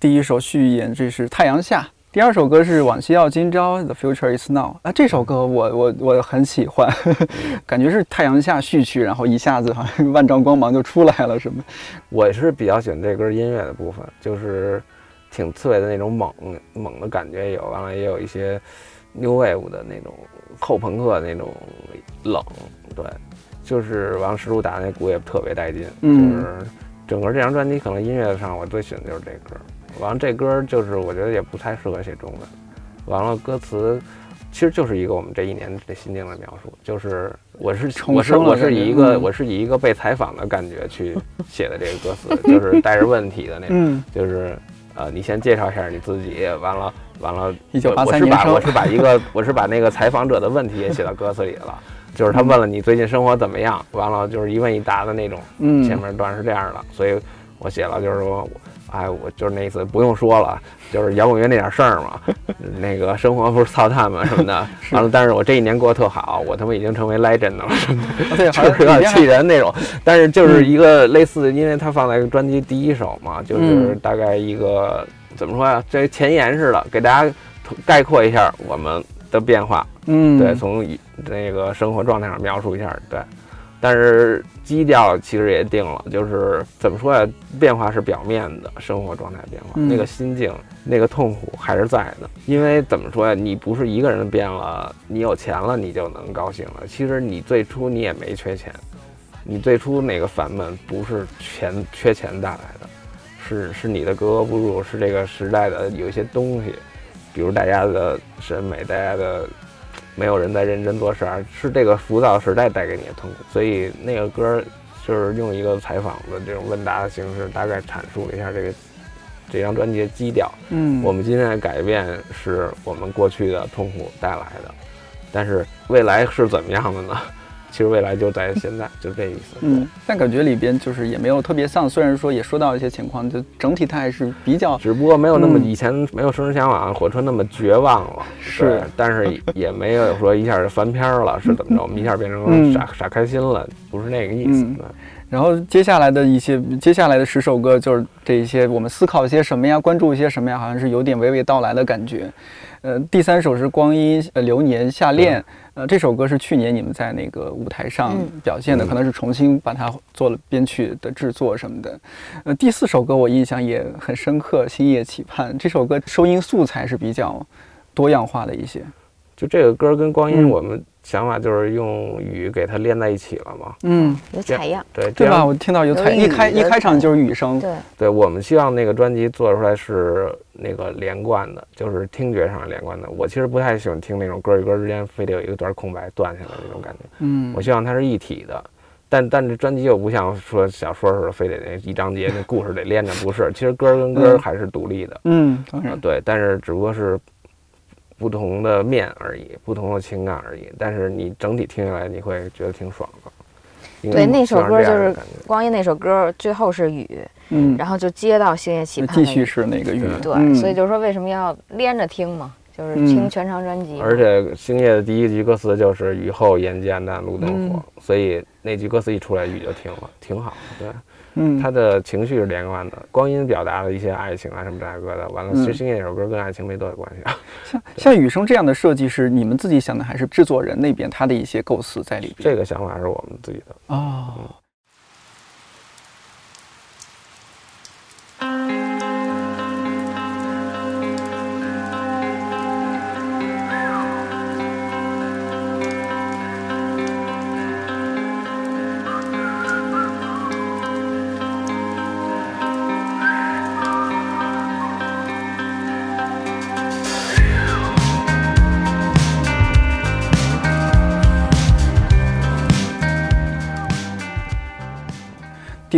S2: 第一首序言这是太阳下。第二首歌是《往昔要今朝》，The Future Is Now。啊，这首歌我我我很喜欢，[laughs] 感觉是太阳下序曲，然后一下子好像万丈光芒就出来了什么。
S3: 我是比较喜欢这歌音乐的部分，就是挺刺猬的那种猛猛的感觉有，完了也有一些 New Wave 的那种后朋克那种冷，对，就是王石路打那鼓也特别带劲，就是整个这张专辑可能音乐上我最喜欢的就是这歌。完了，这歌就是我觉得也不太适合写中文。完了，歌词其实就是一个我们这一年的心境的描述，就是我是我是我是以一个我是以一个被采访的感觉去写的这个歌词，就是带着问题的那种，就是呃，你先介绍一下你自己，完了完了，我是把我是把一个我是把那个采访者的问题也写到歌词里了，就是他问了你最近生活怎么样，完了就是一问一答的那种，前面段是这样的，所以我写了就是说。哎，我就是那意思，不用说了，就是摇滚乐那点事儿嘛。那个生活不是操蛋嘛什么的。完了，但是我这一年过得特好，我他妈已经成为 legend 了，
S2: 对，
S3: 就是有点气人那种。但是就是一个类似，因为它放在专辑第一首嘛，就是大概一个怎么说呀？这前言似的，给大家概括一下我们的变化。嗯，对，从那个生活状态上描述一下，对。但是基调其实也定了，就是怎么说呀？变化是表面的，生活状态变化，那个心境、那个痛苦还是在的。因为怎么说呀？你不是一个人变了，你有钱了，你就能高兴了。其实你最初你也没缺钱，你最初那个烦闷不是钱缺钱带来的，是是你的格格不入，是这个时代的有一些东西，比如大家的审美，大家的。没有人在认真做事儿，是这个浮躁时代带给你的痛苦。所以那个歌就是用一个采访的这种问答的形式，大概阐述了一下这个这张专辑的基调。嗯，我们今天的改变是我们过去的痛苦带来的，但是未来是怎么样的呢？其实未来就在现在，就这意思。
S2: 嗯，但感觉里边就是也没有特别丧，虽然说也说到一些情况，就整体它还是比较，
S3: 只不过没有那么以前没有《生之向往》火车那么绝望了，
S2: 是，
S3: 但是也没有说一下就翻篇了，是怎么着？我们一下变成傻傻开心了，不是那个意思。
S2: 然后接下来的一些，接下来的十首歌就是这一些，我们思考一些什么呀，关注一些什么呀，好像是有点娓娓道来的感觉。呃，第三首是《光阴呃流年夏恋》，呃，这首歌是去年你们在那个舞台上表现的，可能是重新把它做了编曲的制作什么的。呃，第四首歌我印象也很深刻，《星夜期盼》这首歌收音素材是比较多样化的一些。
S3: 就这个歌跟光阴，我们想法就是用雨给它连在一起了嘛。
S2: 嗯，
S4: 有采样，
S3: 对
S2: 对吧？我听到有采，一开一开场就是雨声。
S4: 对，
S3: 对我们希望那个专辑做出来是那个连贯的，就是听觉上连贯的。我其实不太喜欢听那种歌与歌之间非得有一个段空白断下来那种感觉。
S2: 嗯，
S3: 我希望它是一体的，但但这专辑又不像说小说似的，非得那一章节那故事得连着，不是。其实歌跟歌还是独立的。
S2: 嗯，当然
S3: 对，但是只不过是。不同的面而已，不同的情感而已。但是你整体听下来，你会觉得挺爽的。
S4: 对，那首歌就是光阴那首歌，最后是雨，
S2: 嗯，
S4: 然后就接到星夜期盼，
S2: 继续是那个雨。
S4: 对，所以就是说为什么要连着听嘛？就是听全长专辑。
S3: 而且星夜的第一句歌词就是“雨后沿街暗淡，路灯火”，所以那句歌词一出来，雨就停了，挺好。对。
S2: 嗯，
S3: 他的情绪是连贯的，光阴表达了一些爱情啊什么这个的，完了，其实那首歌跟爱情没多大关系啊。
S2: 像像雨声这样的设计是你们自己想的，还是制作人那边他的一些构思在里边？
S3: 这个想法是我们自己的
S2: 哦。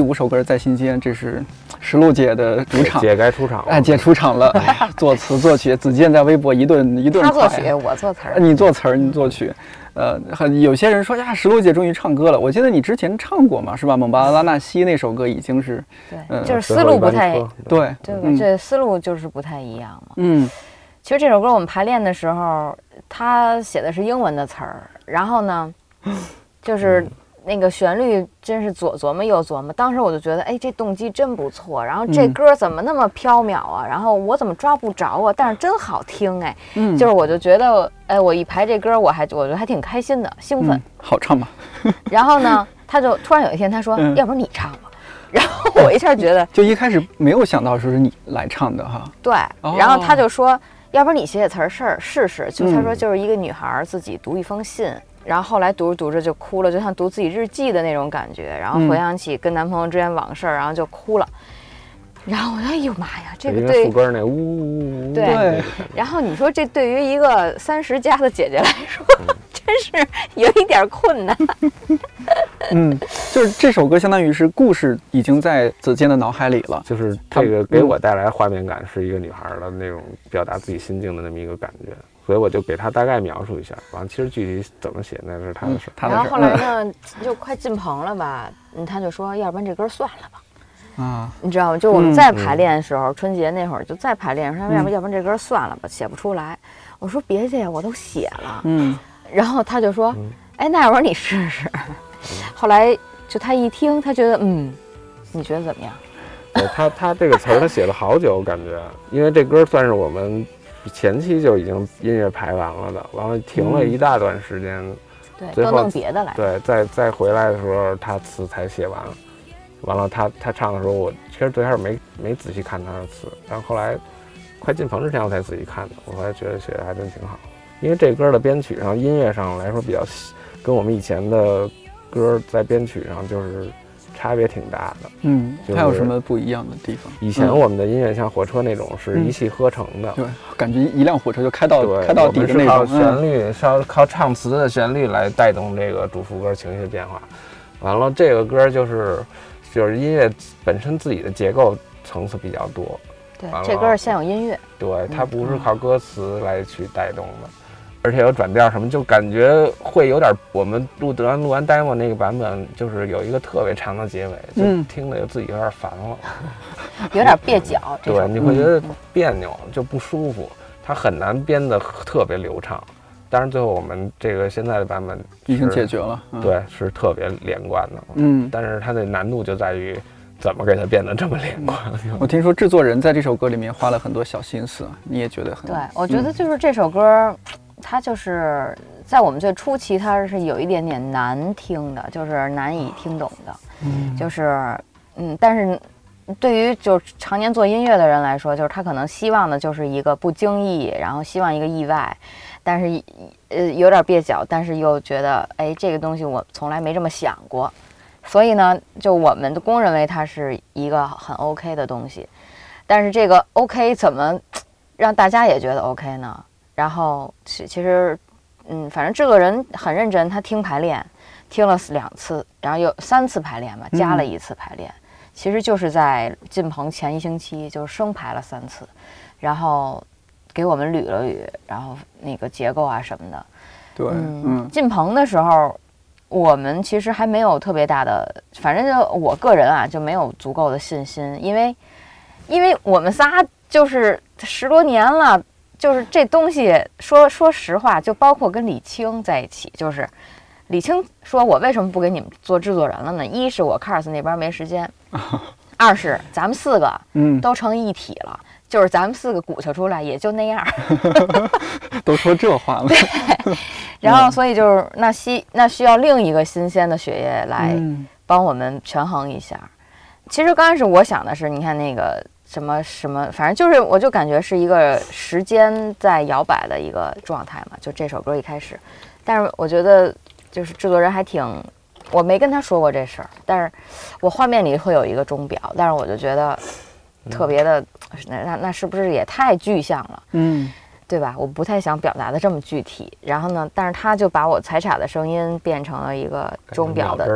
S2: 第五首歌在心间，这是石璐姐的主场，
S3: 姐该出场了。
S2: 哎，姐出场了。哎，作词作曲，子健在微博一顿一顿。
S4: 他作曲，我作词儿。
S2: 你作词儿，你作曲。呃，很有些人说呀，石璐姐终于唱歌了。我记得你之前唱过嘛，是吧？蒙巴拉纳西那首歌已经是，
S4: 对，就是思路不太
S2: 对，
S4: 对，这思路就是不太一样嘛。
S2: 嗯，
S4: 其实这首歌我们排练的时候，他写的是英文的词儿，然后呢，就是。那个旋律真是左琢磨右琢磨，当时我就觉得，哎，这动机真不错。然后这歌怎么那么飘渺啊？然后我怎么抓不着啊？但是真好听，哎，嗯，就是我就觉得，哎，我一排这歌，我还我觉得还挺开心的，兴奋。
S2: 好唱吗？
S4: 然后呢，他就突然有一天他说，要不你唱吧。然后我一下觉得，
S2: 就一开始没有想到说是你来唱的哈。
S4: 对。然后他就说，要不然你写写词儿试试试。就他说，就是一个女孩自己读一封信。然后后来读着读着就哭了，就像读自己日记的那种感觉。然后回想起跟男朋友之间往事，然后就哭了。然后我说：“哎呦妈呀，这个对
S3: 副歌那呜呜
S4: 呜。”对。然后你说这对于一个三十加的姐姐来说，[laughs] 真是有一点困难。[laughs]
S2: 嗯，就是这首歌相当于是故事已经在子健的脑海里了。
S3: 就是这个给我带来画面感，是一个女孩的那种表达自己心境的那么一个感觉。所以我就给他大概描述一下，完了其实具体怎么写那是他的事。
S2: 然
S4: 后后来呢，[laughs] 就快进棚了吧，嗯，他就说，要不然这歌算了吧。
S2: 啊，
S4: 你知道吗？就我们在排练的时候，春节那会儿就在排练，说要不要不然这歌算了吧，写不出来。我说别介，我都写了。
S2: 嗯。
S4: 然后他就说，哎，那要不然你试试。[laughs] 后来就他一听，他觉得，嗯，你觉得怎么样？
S3: 他他这个词儿他写了好久，感觉，因为这歌算是我们。前期就已经音乐排完了的，完了停了一大段时间，
S4: 对，都弄别的来。
S3: 对，再再回来的时候，他词才写完，完了他他唱的时候，我其实最开始没没仔细看他的词，但后来快进棚之前我才仔细看的，我后来觉得写的还真挺好。因为这歌的编曲上、音乐上来说比较跟我们以前的歌在编曲上就是。差别挺大的，
S2: 嗯，它有什么不一样的地方？
S3: 以前我们的音乐像火车那种是一气呵成的，
S2: 对，感觉一辆火车就开到开到底的那
S3: 种。旋律，是要靠唱词的旋律来带动这个主副歌情绪变化。完了，这个歌就是就是音乐本身自己的结构层次比较多。
S4: 对，这歌是先有音乐，
S3: 对，它不是靠歌词来去带动的。而且有转调什么，就感觉会有点。我们录德录完 demo 那个版本，就是有一个特别长的结尾，就听的自己有点烦了，[laughs]
S4: 有点蹩脚。[laughs]
S3: 对，你会觉得别扭，就不舒服。它很难编得特别流畅。当然，最后我们这个现在的版本
S2: 已经解决了，
S3: 对，是特别连贯的。嗯，但是它的难度就在于怎么给它变得这么连贯。
S2: 我听说制作人在这首歌里面花了很多小心思，你也觉得很？
S4: 对，我觉得就是这首歌，它就是在我们最初期，它是有一点点难听的，就是难以听懂的。嗯，就是嗯，但是对于就是常年做音乐的人来说，就是他可能希望的就是一个不经意，然后希望一个意外。但是，呃，有点蹩脚，但是又觉得，哎，这个东西我从来没这么想过，所以呢，就我们的公认为它是一个很 OK 的东西。但是这个 OK 怎么让大家也觉得 OK 呢？然后其其实，嗯，反正这个人很认真，他听排练听了两次，然后有三次排练嘛，加了一次排练，其实就是在进棚前一星期就生排了三次，然后。给我们捋了捋，然后那个结构啊什么的，
S2: 对，嗯，
S4: 进棚的时候，我们其实还没有特别大的，反正就我个人啊，就没有足够的信心，因为，因为我们仨就是十多年了，就是这东西说说实话，就包括跟李青在一起，就是李青说我为什么不给你们做制作人了呢？一是我 Cars 那边没时间，[laughs] 二是咱们四个嗯都成一体了。就是咱们四个鼓捣出来也就那样，[laughs] [laughs]
S2: 都说这话了。
S4: 对，然后所以就是那需那需要另一个新鲜的血液来帮我们权衡一下。其实刚开始我想的是，你看那个什么什么，反正就是我就感觉是一个时间在摇摆的一个状态嘛。就这首歌一开始，但是我觉得就是制作人还挺，我没跟他说过这事儿，但是我画面里会有一个钟表，但是我就觉得。特别的，那那那是不是也太具象了？嗯，对吧？我不太想表达的这么具体。然后呢，但是他就把我踩镲的声音变成了一个钟表的，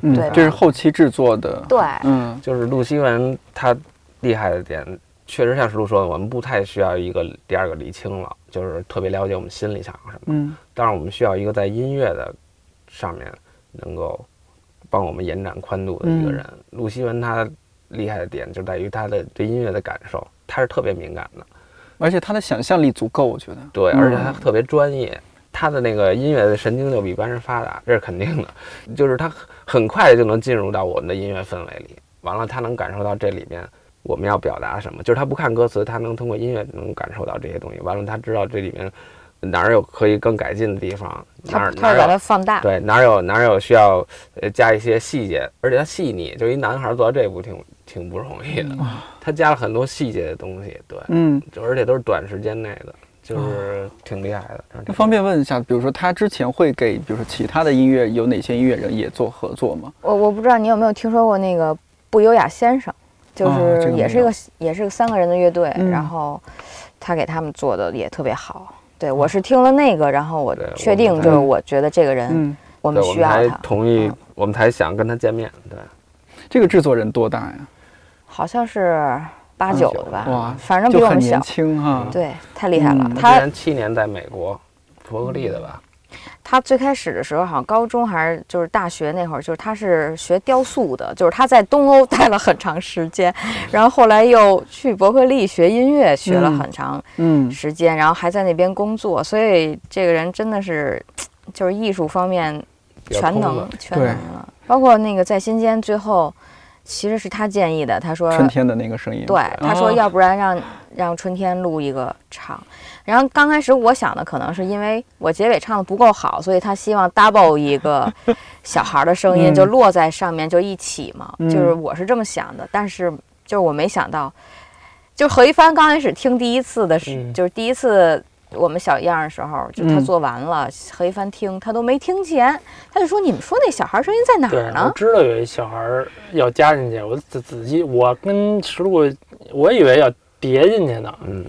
S2: 对，这是后期制作的。
S4: 对，
S3: 嗯，就是陆希文他厉害的点，确实像石路说的，我们不太需要一个第二个李青了，就是特别了解我们心里想什么。嗯，但是我们需要一个在音乐的上面能够帮我们延展宽度的一个人。陆西文他。厉害的点就在于他的对音乐的感受，他是特别敏感的，
S2: 而且他的想象力足够，我觉得。
S3: 对，而且他特别专业，他的那个音乐的神经就比一般人发达，这是肯定的。就是他很快就能进入到我们的音乐氛围里，完了他能感受到这里面我们要表达什么，就是他不看歌词，他能通过音乐能感受到这些东西。完了他知道这里面。哪儿有可以更改进的地方？哪儿哪儿
S4: 把它放大？
S3: 对，哪儿有哪儿有需要呃加一些细节，而且他细腻。就一男孩做到这步挺挺不容易的，他加了很多细节的东西。对，嗯，就而且都是短时间内的，就是挺厉害的。
S2: 那方便问一下，比如说他之前会给，比如说其他的音乐有哪些音乐人也做合作吗？
S4: 我我不知道你有没有听说过那个不优雅先生，就是也是一个也是个三个人的乐队，然后他给他们做的也特别好。对，我是听了那个，然后我确定就是我觉得这个人，我们需要他，
S3: 同意，我们才想跟他见面。对，
S2: 这个制作人多大呀？
S4: 好像是八九的吧？哇，反正比我们小，
S2: 年轻哈。
S4: 对，太厉害了。他
S3: 七年在美国，伯克利的吧？
S4: 他最开始的时候，好像高中还是就是大学那会儿，就是他是学雕塑的，就是他在东欧待了很长时间，然后后来又去伯克利学音乐，学了很长时间，然后还在那边工作，所以这个人真的是就是艺术方面全能全能了，包括那个在心间最后。其实是他建议的，他说
S2: 春天的那个声音，
S4: 对，他说要不然让让春天录一个唱，然后刚开始我想的可能是因为我结尾唱的不够好，所以他希望 double 一个 [laughs] 小孩的声音就落在上面就一起嘛，就是我是这么想的，但是就是我没想到，就何一帆刚开始听第一次的时，就是第一次。我们小样的时候，就他做完了，何一帆听他都没听见，他就说：“你们说那小孩声音在哪儿呢？”
S5: 我知道有一小孩要加进去，我仔仔细，我跟石路，我以为要叠进去呢。嗯。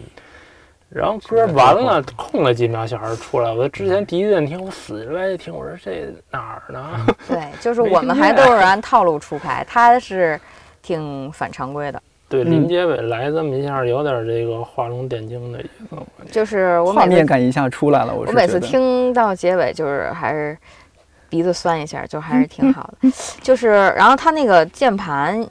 S5: 然后歌完了，空了几秒，小孩出来。我之前第一遍听，我死着爱听，我说这哪儿呢？
S4: 对，[laughs] 就是我们还都是按套路出牌，他是挺反常规的。
S5: 对，临结尾来这么一下，有点这个画龙点睛的意思。
S4: 就是我
S2: 画面感一下出来了，我
S4: 我每次听到结尾，就是还是鼻子酸一下，就还是挺好的。[laughs] 就是然后他那个键盘。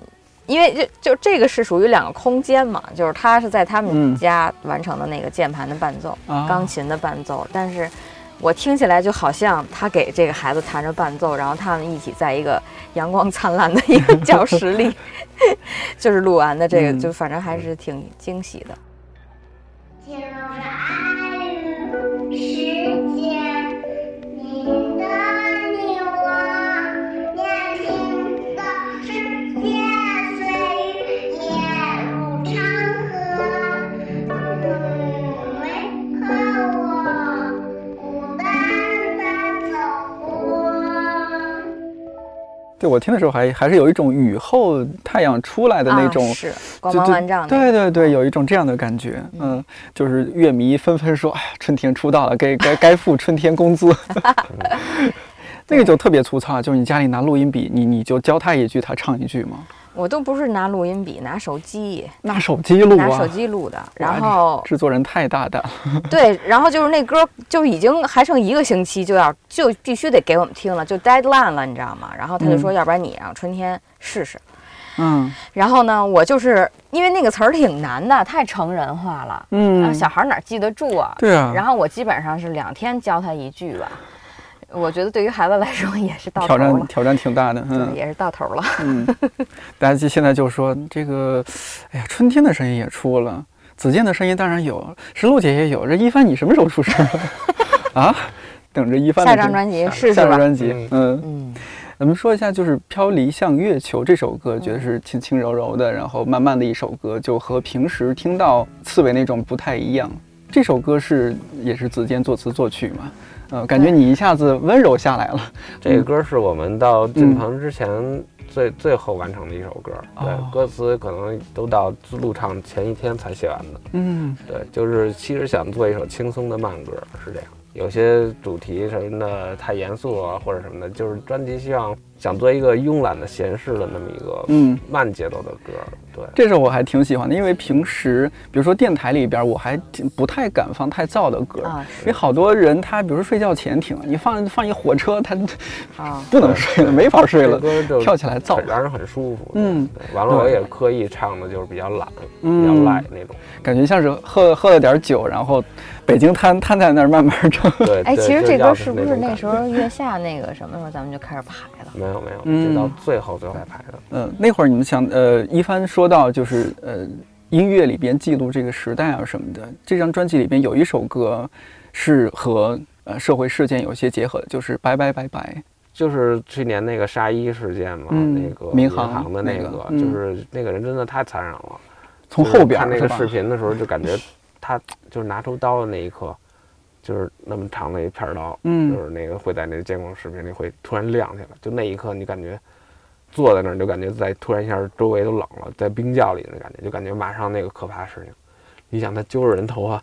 S4: 因为就就这个是属于两个空间嘛，就是他是在他们家完成的那个键盘的伴奏，钢琴的伴奏，但是我听起来就好像他给这个孩子弹着伴奏，然后他们一起在一个阳光灿烂的一个教室里，[laughs] 就是录完的这个，就反正还是挺惊喜的。
S2: 对我听的时候还还是有一种雨后太阳出来的那种，
S4: 是光芒万丈。
S2: 对对对，有一种这样的感觉。嗯，就是乐迷纷纷说：“哎呀，春天出道了，该该该付春天工资。[laughs] [laughs] ”那个就特别粗糙，就是你家里拿录音笔，你你就教他一句，他唱一句吗？
S4: 我都不是拿录音笔，拿手机，
S2: 拿手机录，
S4: 拿手机录的。然后
S2: 制作人太大胆。[laughs]
S4: 对，然后就是那歌就已经还剩一个星期就要就必须得给我们听了，就 deadline 了，你知道吗？然后他就说，要不然你让春天试试。
S2: 嗯。
S4: 然后呢，我就是因为那个词儿挺难的，太成人化了。嗯。小孩哪记得住啊？
S2: 对啊。
S4: 然后我基本上是两天教他一句吧。我觉得对于孩子来说也是到
S2: 挑战，挑战挺大的，嗯，
S4: 也是到头了。
S2: 嗯，大家现在就说这个，哎呀，春天的声音也出了，子健的声音当然有，石璐姐也有，这一帆你什么时候出声 [laughs] 啊？等着一帆
S4: 下张专辑试试
S2: 下张专辑，嗯嗯，咱们说一下，就是《飘离向月球》这首歌，觉得是轻轻柔柔的，然后慢慢的一首歌，就和平时听到刺猬那种不太一样。这首歌是也是子健作词作曲嘛？呃，感觉你一下子温柔下来了。[laughs]
S3: 这个歌是我们到进棚之前最最后完成的一首歌，对，歌词可能都到录唱前一天才写完的。
S2: 嗯，
S3: 对，就是其实想做一首轻松的慢歌，是这样。有些主题什么的太严肃啊，或者什么的，就是专辑希望。想做一个慵懒的闲适的那么一个嗯慢节奏的歌，对，
S2: 这首我还挺喜欢的，因为平时比如说电台里边，我还不太敢放太燥的歌，啊因为好多人他比如说睡觉前听，你放放一火车，他啊 [laughs] 不能睡了，没法睡了，跳起来燥，
S3: 让人很舒服。嗯，完了我也刻意唱的就是比较懒，比较赖那种，
S2: 感觉像是喝喝了点酒，然后北京瘫瘫在那儿慢慢唱。
S3: 对，哎，
S4: 其实这歌是不是那时候月下那个什么时候咱们就开始排了？
S3: 没有。没有，没有，直到最后最后才排的。
S2: 嗯，那会儿你们想，呃，一帆说到就是呃，音乐里边记录这个时代啊什么的。这张专辑里边有一首歌是和呃社会事件有些结合的，就是《拜拜拜拜》，
S3: 就是去年那个沙一事件嘛，那个民航的那个，就是那个人真的太残忍了。
S2: 从后边
S3: 看那个视频的时候，就感觉他就是拿出刀的那一刻。就是那么长的一片刀，嗯，就是那个会在那个监控视频里会突然亮起来，就那一刻你感觉坐在那儿就感觉在突然一下周围都冷了，在冰窖里的感觉，就感觉马上那个可怕事情。你想他揪着人头发，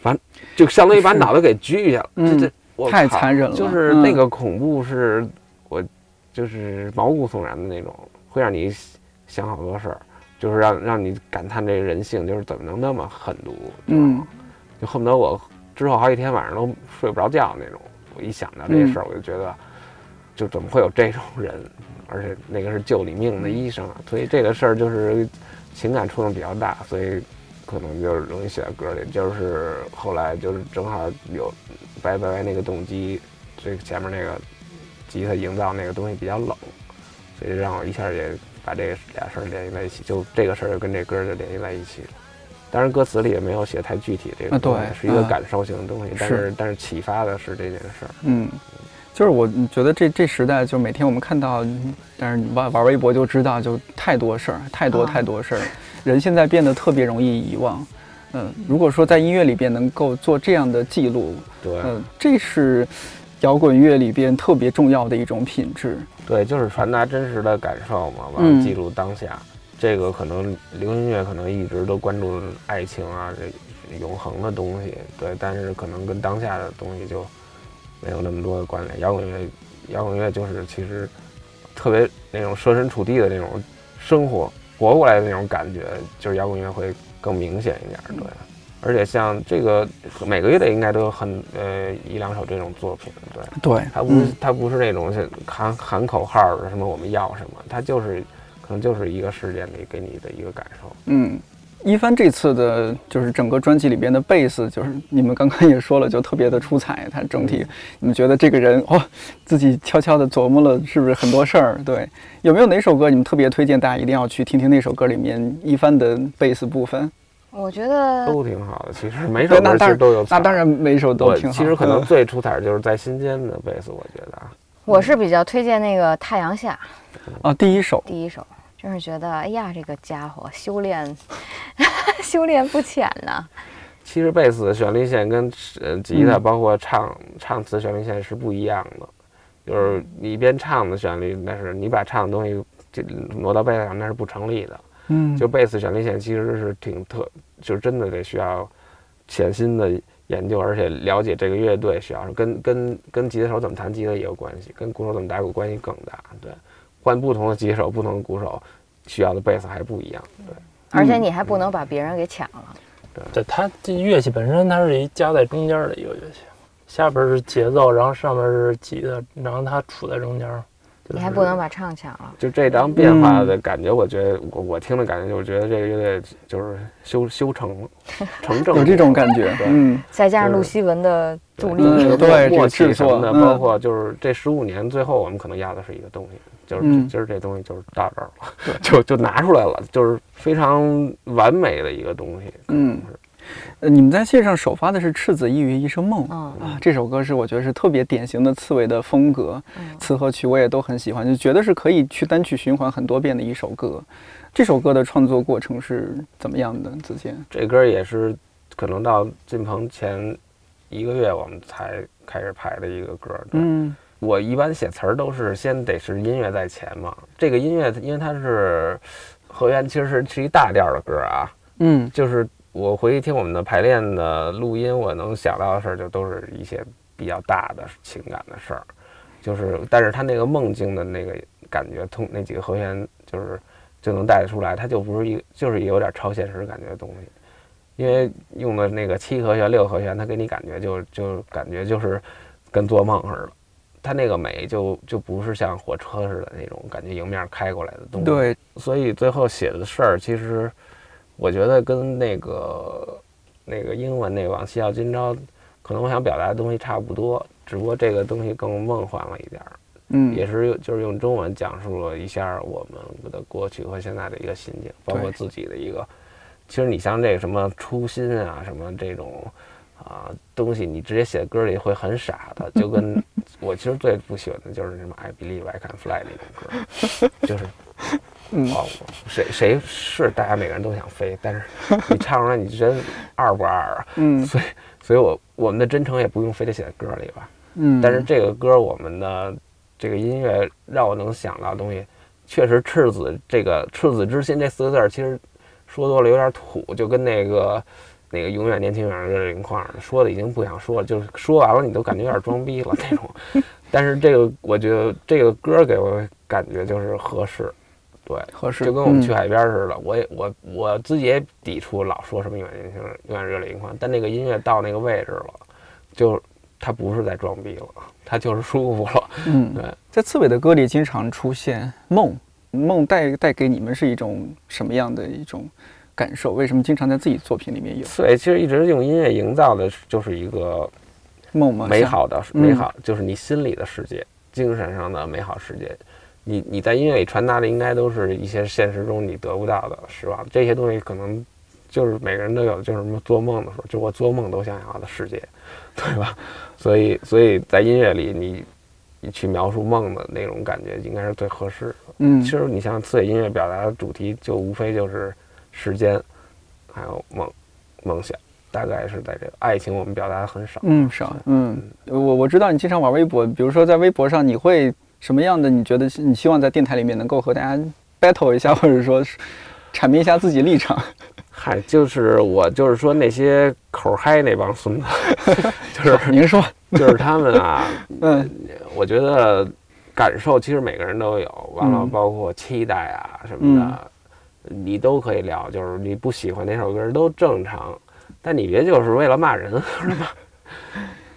S3: 反就相当于把脑袋给锯下了，这这
S2: 太残忍了。
S3: 就是那个恐怖是，我就是毛骨悚然的那种，会让你想好多事儿，就是让让你感叹这个人性，就是怎么能那么狠毒，嗯，就恨不得我。之后好几天晚上都睡不着觉那种，我一想到这事儿，我就觉得，就怎么会有这种人？而且那个是救你命的医生，所以这个事儿就是情感触动比较大，所以可能就是容易写在歌里。就是后来就是正好有拜拜那个动机，这前面那个吉他营造那个东西比较冷，所以让我一下也把这俩事儿联系在一起，就这个事儿就跟这歌就联系在一起了。当然，歌词里也没有写太具体，这个
S2: 对
S3: 是一个感受性的东西。但是，但是启发的是这件事儿。
S2: 嗯，就是我觉得这这时代，就每天我们看到，但是玩玩微博就知道，就太多事儿，太多太多事儿。人现在变得特别容易遗忘。嗯，如果说在音乐里边能够做这样的记录，
S3: 对，
S2: 嗯，这是摇滚乐里边特别重要的一种品质。
S3: 对，就是传达真实的感受嘛，完了记录当下。这个可能流行乐可能一直都关注爱情啊，这永恒的东西，对，但是可能跟当下的东西就没有那么多的关联。摇滚乐，摇滚乐就是其实特别那种设身处地的那种生活活过来的那种感觉，就是摇滚乐会更明显一点。对，而且像这个每个月的应该都有很呃一两首这种作品。对，
S2: 对，
S3: 它不是它不是那种是喊喊口号的什么我们要什么，它就是可能就是一个事件里给你的一个感受。
S2: 嗯。一帆这次的就是整个专辑里边的贝斯，就是你们刚刚也说了，就特别的出彩。他整体，你们觉得这个人哦，自己悄悄的琢磨了，是不是很多事儿？对，有没有哪首歌你们特别推荐大家一定要去听听？那首歌里面一帆的贝斯部分，
S4: 我觉得
S3: 都挺好的。其实每首歌其实都有，
S2: 那当然每首都挺好。
S3: 其实可能最出彩的就是在心间的贝斯，我觉得啊，
S4: 我是比较推荐那个太阳下，
S2: 啊，第一首，
S4: 第一首。真是觉得，哎呀，这个家伙修炼，[laughs] 修炼不浅呢。
S3: 其实贝斯旋律线跟呃吉他，包括唱唱词旋律线是不一样的。就是你一边唱的旋律，但是你把唱的东西就挪到贝斯上，那是不成立的。
S2: 嗯，
S3: 就贝斯旋律线其实是挺特，就是真的得需要潜心的研究，而且了解这个乐队需要跟跟跟吉他手怎么弹吉他也有关系，跟鼓手怎么打鼓关系更大。对。换不同的吉手、不同的鼓手，需要的贝斯还不一样。对，
S4: 而且你还不能把别人给抢了。
S3: 对，
S5: 对，它这乐器本身它是一夹在中间的一个乐器，下边是节奏，然后上面是吉他，然后它处在中间。
S4: 你还不能把唱抢了。
S3: 就这张变化的感觉，我觉得我我听的感觉就是觉得这个乐队就是修修成了，[laughs] 成正
S2: 有这种感觉。嗯，
S4: 再加上路希文的助力，
S2: 对
S3: 默契什么的，包括就是这十五年最后我们可能压的是一个东西。就是今儿这东西就是到这儿了，[laughs] 就就拿出来了，就是非常完美的一个东西。
S2: 嗯，呃，你们在线上首发的是《赤子一鱼一生梦》啊，这首歌是我觉得是特别典型的刺猬的风格，词和曲我也都很喜欢，就觉得是可以去单曲循环很多遍的一首歌。这首歌的创作过程是怎么样的？子健，
S3: 这歌也是可能到进棚前一个月我们才开始排的一个歌。嗯。我一般写词儿都是先得是音乐在前嘛。这个音乐因为它是和弦，其实是是一大调的歌啊。
S2: 嗯，
S3: 就是我回去听我们的排练的录音，我能想到的事儿就都是一些比较大的情感的事儿。就是，但是他那个梦境的那个感觉，通那几个和弦就是就能带得出来，它就不是一就是有点超现实感觉的东西。因为用的那个七和弦、六和弦，它给你感觉就就感觉就是跟做梦似的。它那个美就就不是像火车似的那种感觉迎面开过来的东西。
S2: 对，
S3: 所以最后写的事儿，其实我觉得跟那个那个英文那个往西要今朝，可能我想表达的东西差不多，只不过这个东西更梦幻了一点儿。
S2: 嗯，
S3: 也是用就是用中文讲述了一下我们的过去和现在的一个心境，包括自己的一个。其实你像这个什么初心啊，什么这种。啊，东西你直接写歌里会很傻的，[laughs] 就跟我其实最不喜欢的就是什么 I believe I can fly 那种歌，[laughs] 就是，哦，谁谁是大家每个人都想飞，但是你唱出来你真二不二啊？[laughs] 嗯，所以所以我我们的真诚也不用非得写在歌里吧？
S2: 嗯，
S3: 但是这个歌我们的这个音乐让我能想到的东西，确实赤子这个赤子之心这四个字儿，其实说多了有点土，就跟那个。那个永远年轻，永远热泪盈眶，说的已经不想说了，就是说完了你都感觉有点装逼了那种。[laughs] 但是这个我觉得这个歌给我感觉就是合适，对，
S2: 合适，
S3: 就跟我们去海边似的。我也我我自己也抵触老说什么永远年轻，永远热泪盈眶，但那个音乐到那个位置了，就他不是在装逼了，他就是舒服了。嗯，对，
S2: 在刺猬的歌里经常出现梦，梦带带给你们是一种什么样的一种？感受为什么经常在自己作品里面有？
S3: 对，其实一直用音乐营造的就是一个
S2: 梦吗？
S3: 美好的美好，就是你心里的世界，精神上的美好世界。你你在音乐里传达的，应该都是一些现实中你得不到的失望。这些东西可能就是每个人都有，就是什么做梦的时候，就我做梦都想要的世界，对吧？所以所以在音乐里，你你去描述梦的那种感觉，应该是最合适的。
S2: 嗯，
S3: 其实你像刺猬音乐表达的主题，就无非就是。时间，还有梦，梦想，大概是在这个爱情，我们表达的很少，
S2: 嗯，少，嗯，我我知道你经常玩微博，比如说在微博上，你会什么样的？你觉得你希望在电台里面能够和大家 battle 一下，或者说阐明一下自己立场？[laughs]
S3: 嗨，就是我就是说那些口嗨那帮孙子，[laughs] 就是
S2: 您说，[laughs]
S3: 就是他们啊，嗯，我觉得感受其实每个人都有，完了包括期待啊什么的。你都可以聊，就是你不喜欢哪首歌都正常，但你别就是为了骂人 [laughs] 是吧？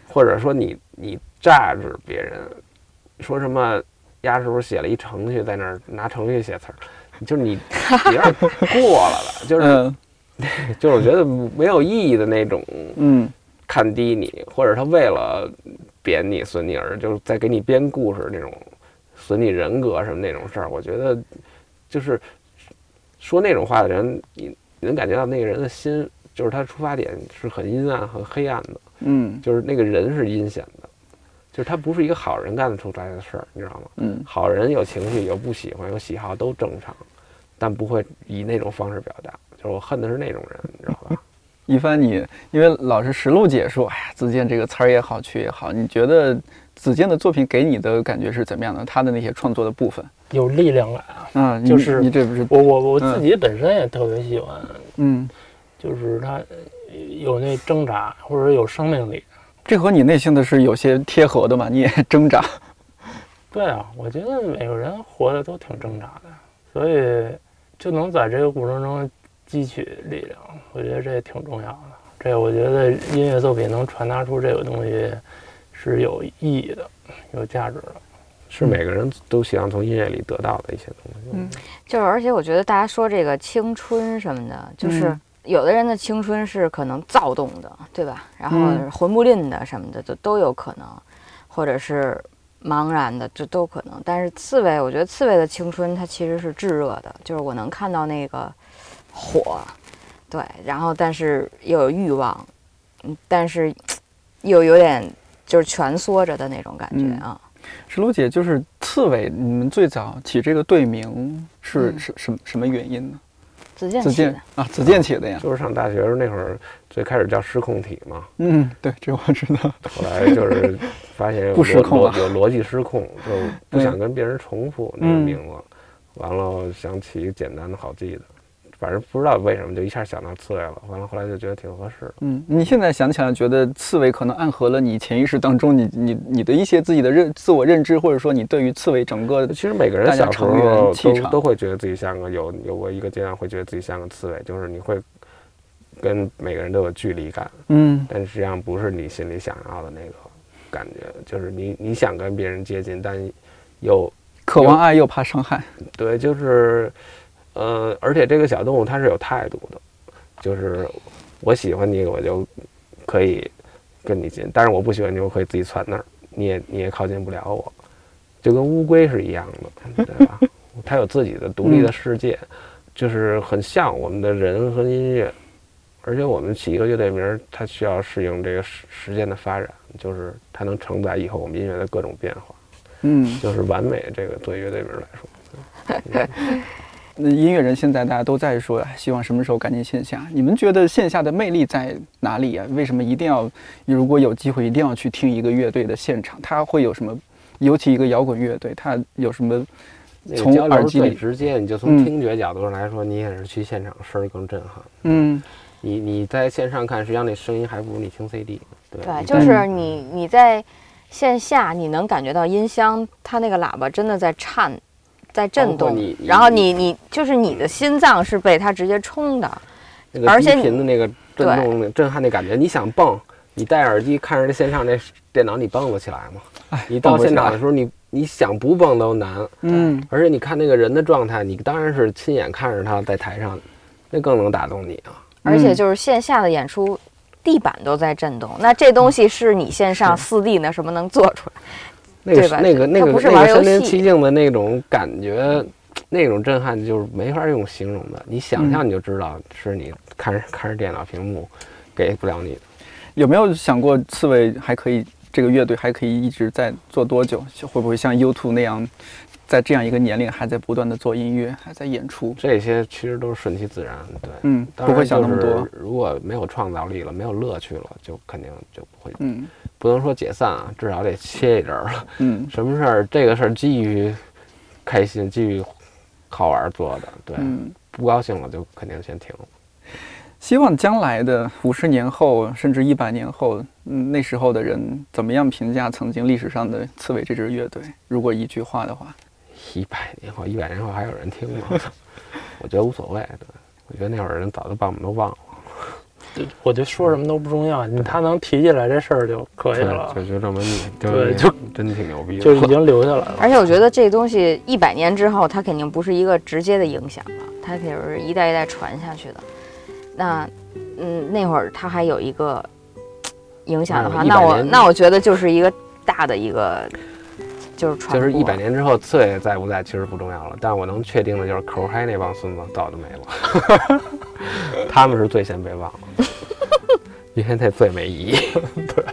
S3: 或者说你你榨制别人，说什么丫是不是写了一程序在那儿拿程序写词儿，就是你有点过了了，就是 [laughs] 就是我觉得没有意义的那种，
S2: 嗯，
S3: 看低你，或者他为了贬你损你而就是在给你编故事那种损你人格什么那种事儿，我觉得就是说那种话的人，你你能感觉到那个人的心，就是他出发点是很阴暗、很黑暗的。
S2: 嗯，
S3: 就是那个人是阴险的，就是他不是一个好人干得出来的事儿，你知道吗？
S2: 嗯，
S3: 好人有情绪、有不喜欢、有喜好都正常，但不会以那种方式表达。就是我恨的是那种人，你知道吧？[laughs]
S2: 一帆，你因为老是实录解说，哎呀，子健这个词儿也好，曲也好，你觉得子健的作品给你的感觉是怎么样的？他的那些创作的部分，
S5: 有力量感啊。
S2: 嗯，
S5: 就是
S2: 你这不是
S5: 我我我自己本身也特别喜欢，
S2: 嗯，
S5: 就是他有那挣扎，或者有生命力。
S2: 这和你内心的是有些贴合的嘛？你也挣扎。
S5: 对啊，我觉得每个人活的都挺挣扎的，所以就能在这个过程中汲取力量，我觉得这也挺重要的。这我觉得音乐作品能传达出这个东西是有意义的、有价值的，
S3: 是每个人都希望从音乐里得到的一些东西。
S2: 嗯，
S4: 就是而且我觉得大家说这个青春什么的，就是。
S2: 嗯
S4: 有的人的青春是可能躁动的，对吧？然后
S2: 嗯
S4: 魂不吝的什么的都都有可能，或者是茫然的，就都可能。但是刺猬，我觉得刺猬的青春它其实是炙热的，就是我能看到那个火，对，然后但是又有欲望，嗯，但是又有点就是蜷缩着的那种感觉
S2: 嗯
S4: 啊。
S2: 石璐姐，就是刺猬，你们最早起这个队名是什么什么原因呢？
S4: 子健
S2: 子健
S4: 起的，
S2: 啊，子健起的呀。
S3: 就是上大学时候那会儿，最开始叫失控体嘛，
S2: 嗯，对，这我知道。
S3: 后来就是发现
S2: 不失控了
S3: 有逻辑失控，就不想跟别人重复那个名字，完了想起一个简单的好记的，反正不知道为什么就一下想到刺猬了，完了后来就觉得挺合适的。
S2: 嗯，你现在想起来，觉得刺猬可能暗合了你潜意识当中你你你的一些自己的认自我认知，或者说你对于刺猬整个
S3: 其实每个人小时
S2: 成员
S3: 候都都会觉得自己像个有有过一个阶段会觉得自己像个刺猬，就是你会跟每个人都有距离感，
S2: 嗯
S3: 但实际上不是你心里想要的那个感觉，就是你你想跟别人接近，但又
S2: 渴望爱又怕伤害。
S3: 对，就是呃，而且这个小动物它是有态度的，就是我喜欢你，我就可以跟你近，但是我不喜欢你，我可以自己窜那儿，你也你也靠近不了我，就跟乌龟是一样的，对吧？[laughs] 它有自己的独立的世界，就是很像我们的人和音乐，而且我们起一个乐队名儿，它需要适应这个时时间的发展，就是它能承载以后我们音乐的各种变化，
S2: 嗯，
S3: 就是完美。这个对乐队名儿来说。
S2: 那 [laughs] 音乐人现在大家都在说，哎希望什么时候赶紧线下。你们觉得线下的魅力在哪里啊？为什么一定要，如果有机会一定要去听一个乐队的现场？它会有什么？尤其一个摇滚乐队，它有什么？从耳机里
S3: 直接，你就
S2: 嗯
S3: 从听觉角度上来说，你也是去现场声儿更震撼。
S2: 嗯
S3: 你你在线上看，实际上那声音还不如你听 CD。对
S4: 对，就是你你在线下你能感觉到音箱它那个喇叭真的在颤，在震动然后你你就是你的心脏是被它直接冲的，
S3: 那个低
S4: 而且
S3: 频的那个震动、震撼那感觉，你想蹦，你戴耳机看着那线上那电脑，你蹦得起来吗？
S2: 哎，
S3: 你到现场的时候，你你想不蹦都难。
S2: 嗯
S3: 而且你看那个人的状态，你当然是亲眼看着他在台上，那更能打动你啊。
S4: 而且
S2: 嗯
S4: 就是线下的演出，地板都在震动，那这东西是你线上四 D 那什么能做出来？
S3: 那个那个那个身临其境的那种感觉，那种震撼就是没法用形容的。你想象你就知道，是你看着看着电脑屏幕给不了你的。
S2: 有没有想过刺猬还可以这个乐队还可以一直在做多久？会不会像 U2 那样，在这样一个年龄还在不断的做音乐，还在演出？
S3: 这些其实都是顺其自然，对。
S2: 嗯，不会想那么多。
S3: 如果没有创造力了，没有乐趣了，就肯定就不会，
S2: 嗯
S3: 不能说解散啊，至少得歇一阵儿了。
S2: 嗯 [laughs]
S3: 什么事儿，这个事儿基于开心，基于好玩儿做的，对。
S2: 嗯。
S3: 不高兴了就肯定先停了。
S2: 希望将来的五十年后，甚至一百年后，嗯，那时候的人怎么样评价曾经历史上的刺猬这支乐队？如果一句话的话，
S3: 一百年后，一百年后还有人听吗？[laughs] 我觉得无所谓。对，我觉得那会儿人早就把我们都忘了。
S5: 我觉得说什么都不重要，你他能提起来这事儿就可以了，
S3: 就就这么腻，
S5: 对，就
S3: 真挺牛逼，
S5: 就已经留下来了。[laughs]
S4: 而且我觉得这东西一百年之后，它肯定不是一个直接的影响了，它肯定是一代一代传下去的。那，嗯，那会儿它还有一个影响的话，那我那我觉得就是一个大的一个。就是
S3: 就是一百年之后，刺猬在不在其实不重要了，但是我能确定的就是口嗨那帮孙子早就没了，[laughs] 他们是最先被忘了，因为那最没意义。[laughs] 对。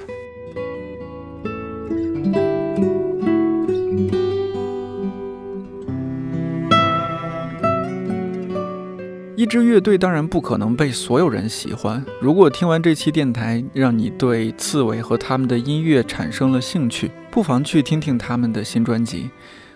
S1: 一支乐队当然不可能被所有人喜欢。如果听完这期电台，让你对刺猬和他们的音乐产生了兴趣，不妨去听听他们的新专辑。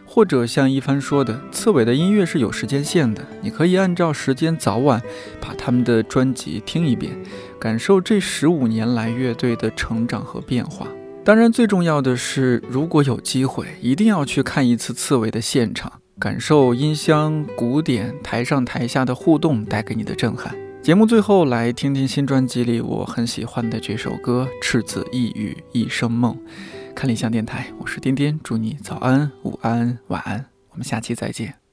S1: 或者像一帆说的，刺猬的音乐是有时间线的，你可以按照时间早晚把他们的专辑听一遍，感受这十五年来乐队的成长和变化。当然，最重要的是，如果有机会，一定要去看一次刺猬的现场。感受音箱、古典、台上台下的互动带给你的震撼。节目最后来听听新专辑里我很喜欢的这首歌《赤子一语一生梦》。看理想电台，我是颠颠，祝你早安、午安、晚安，我们下期再见。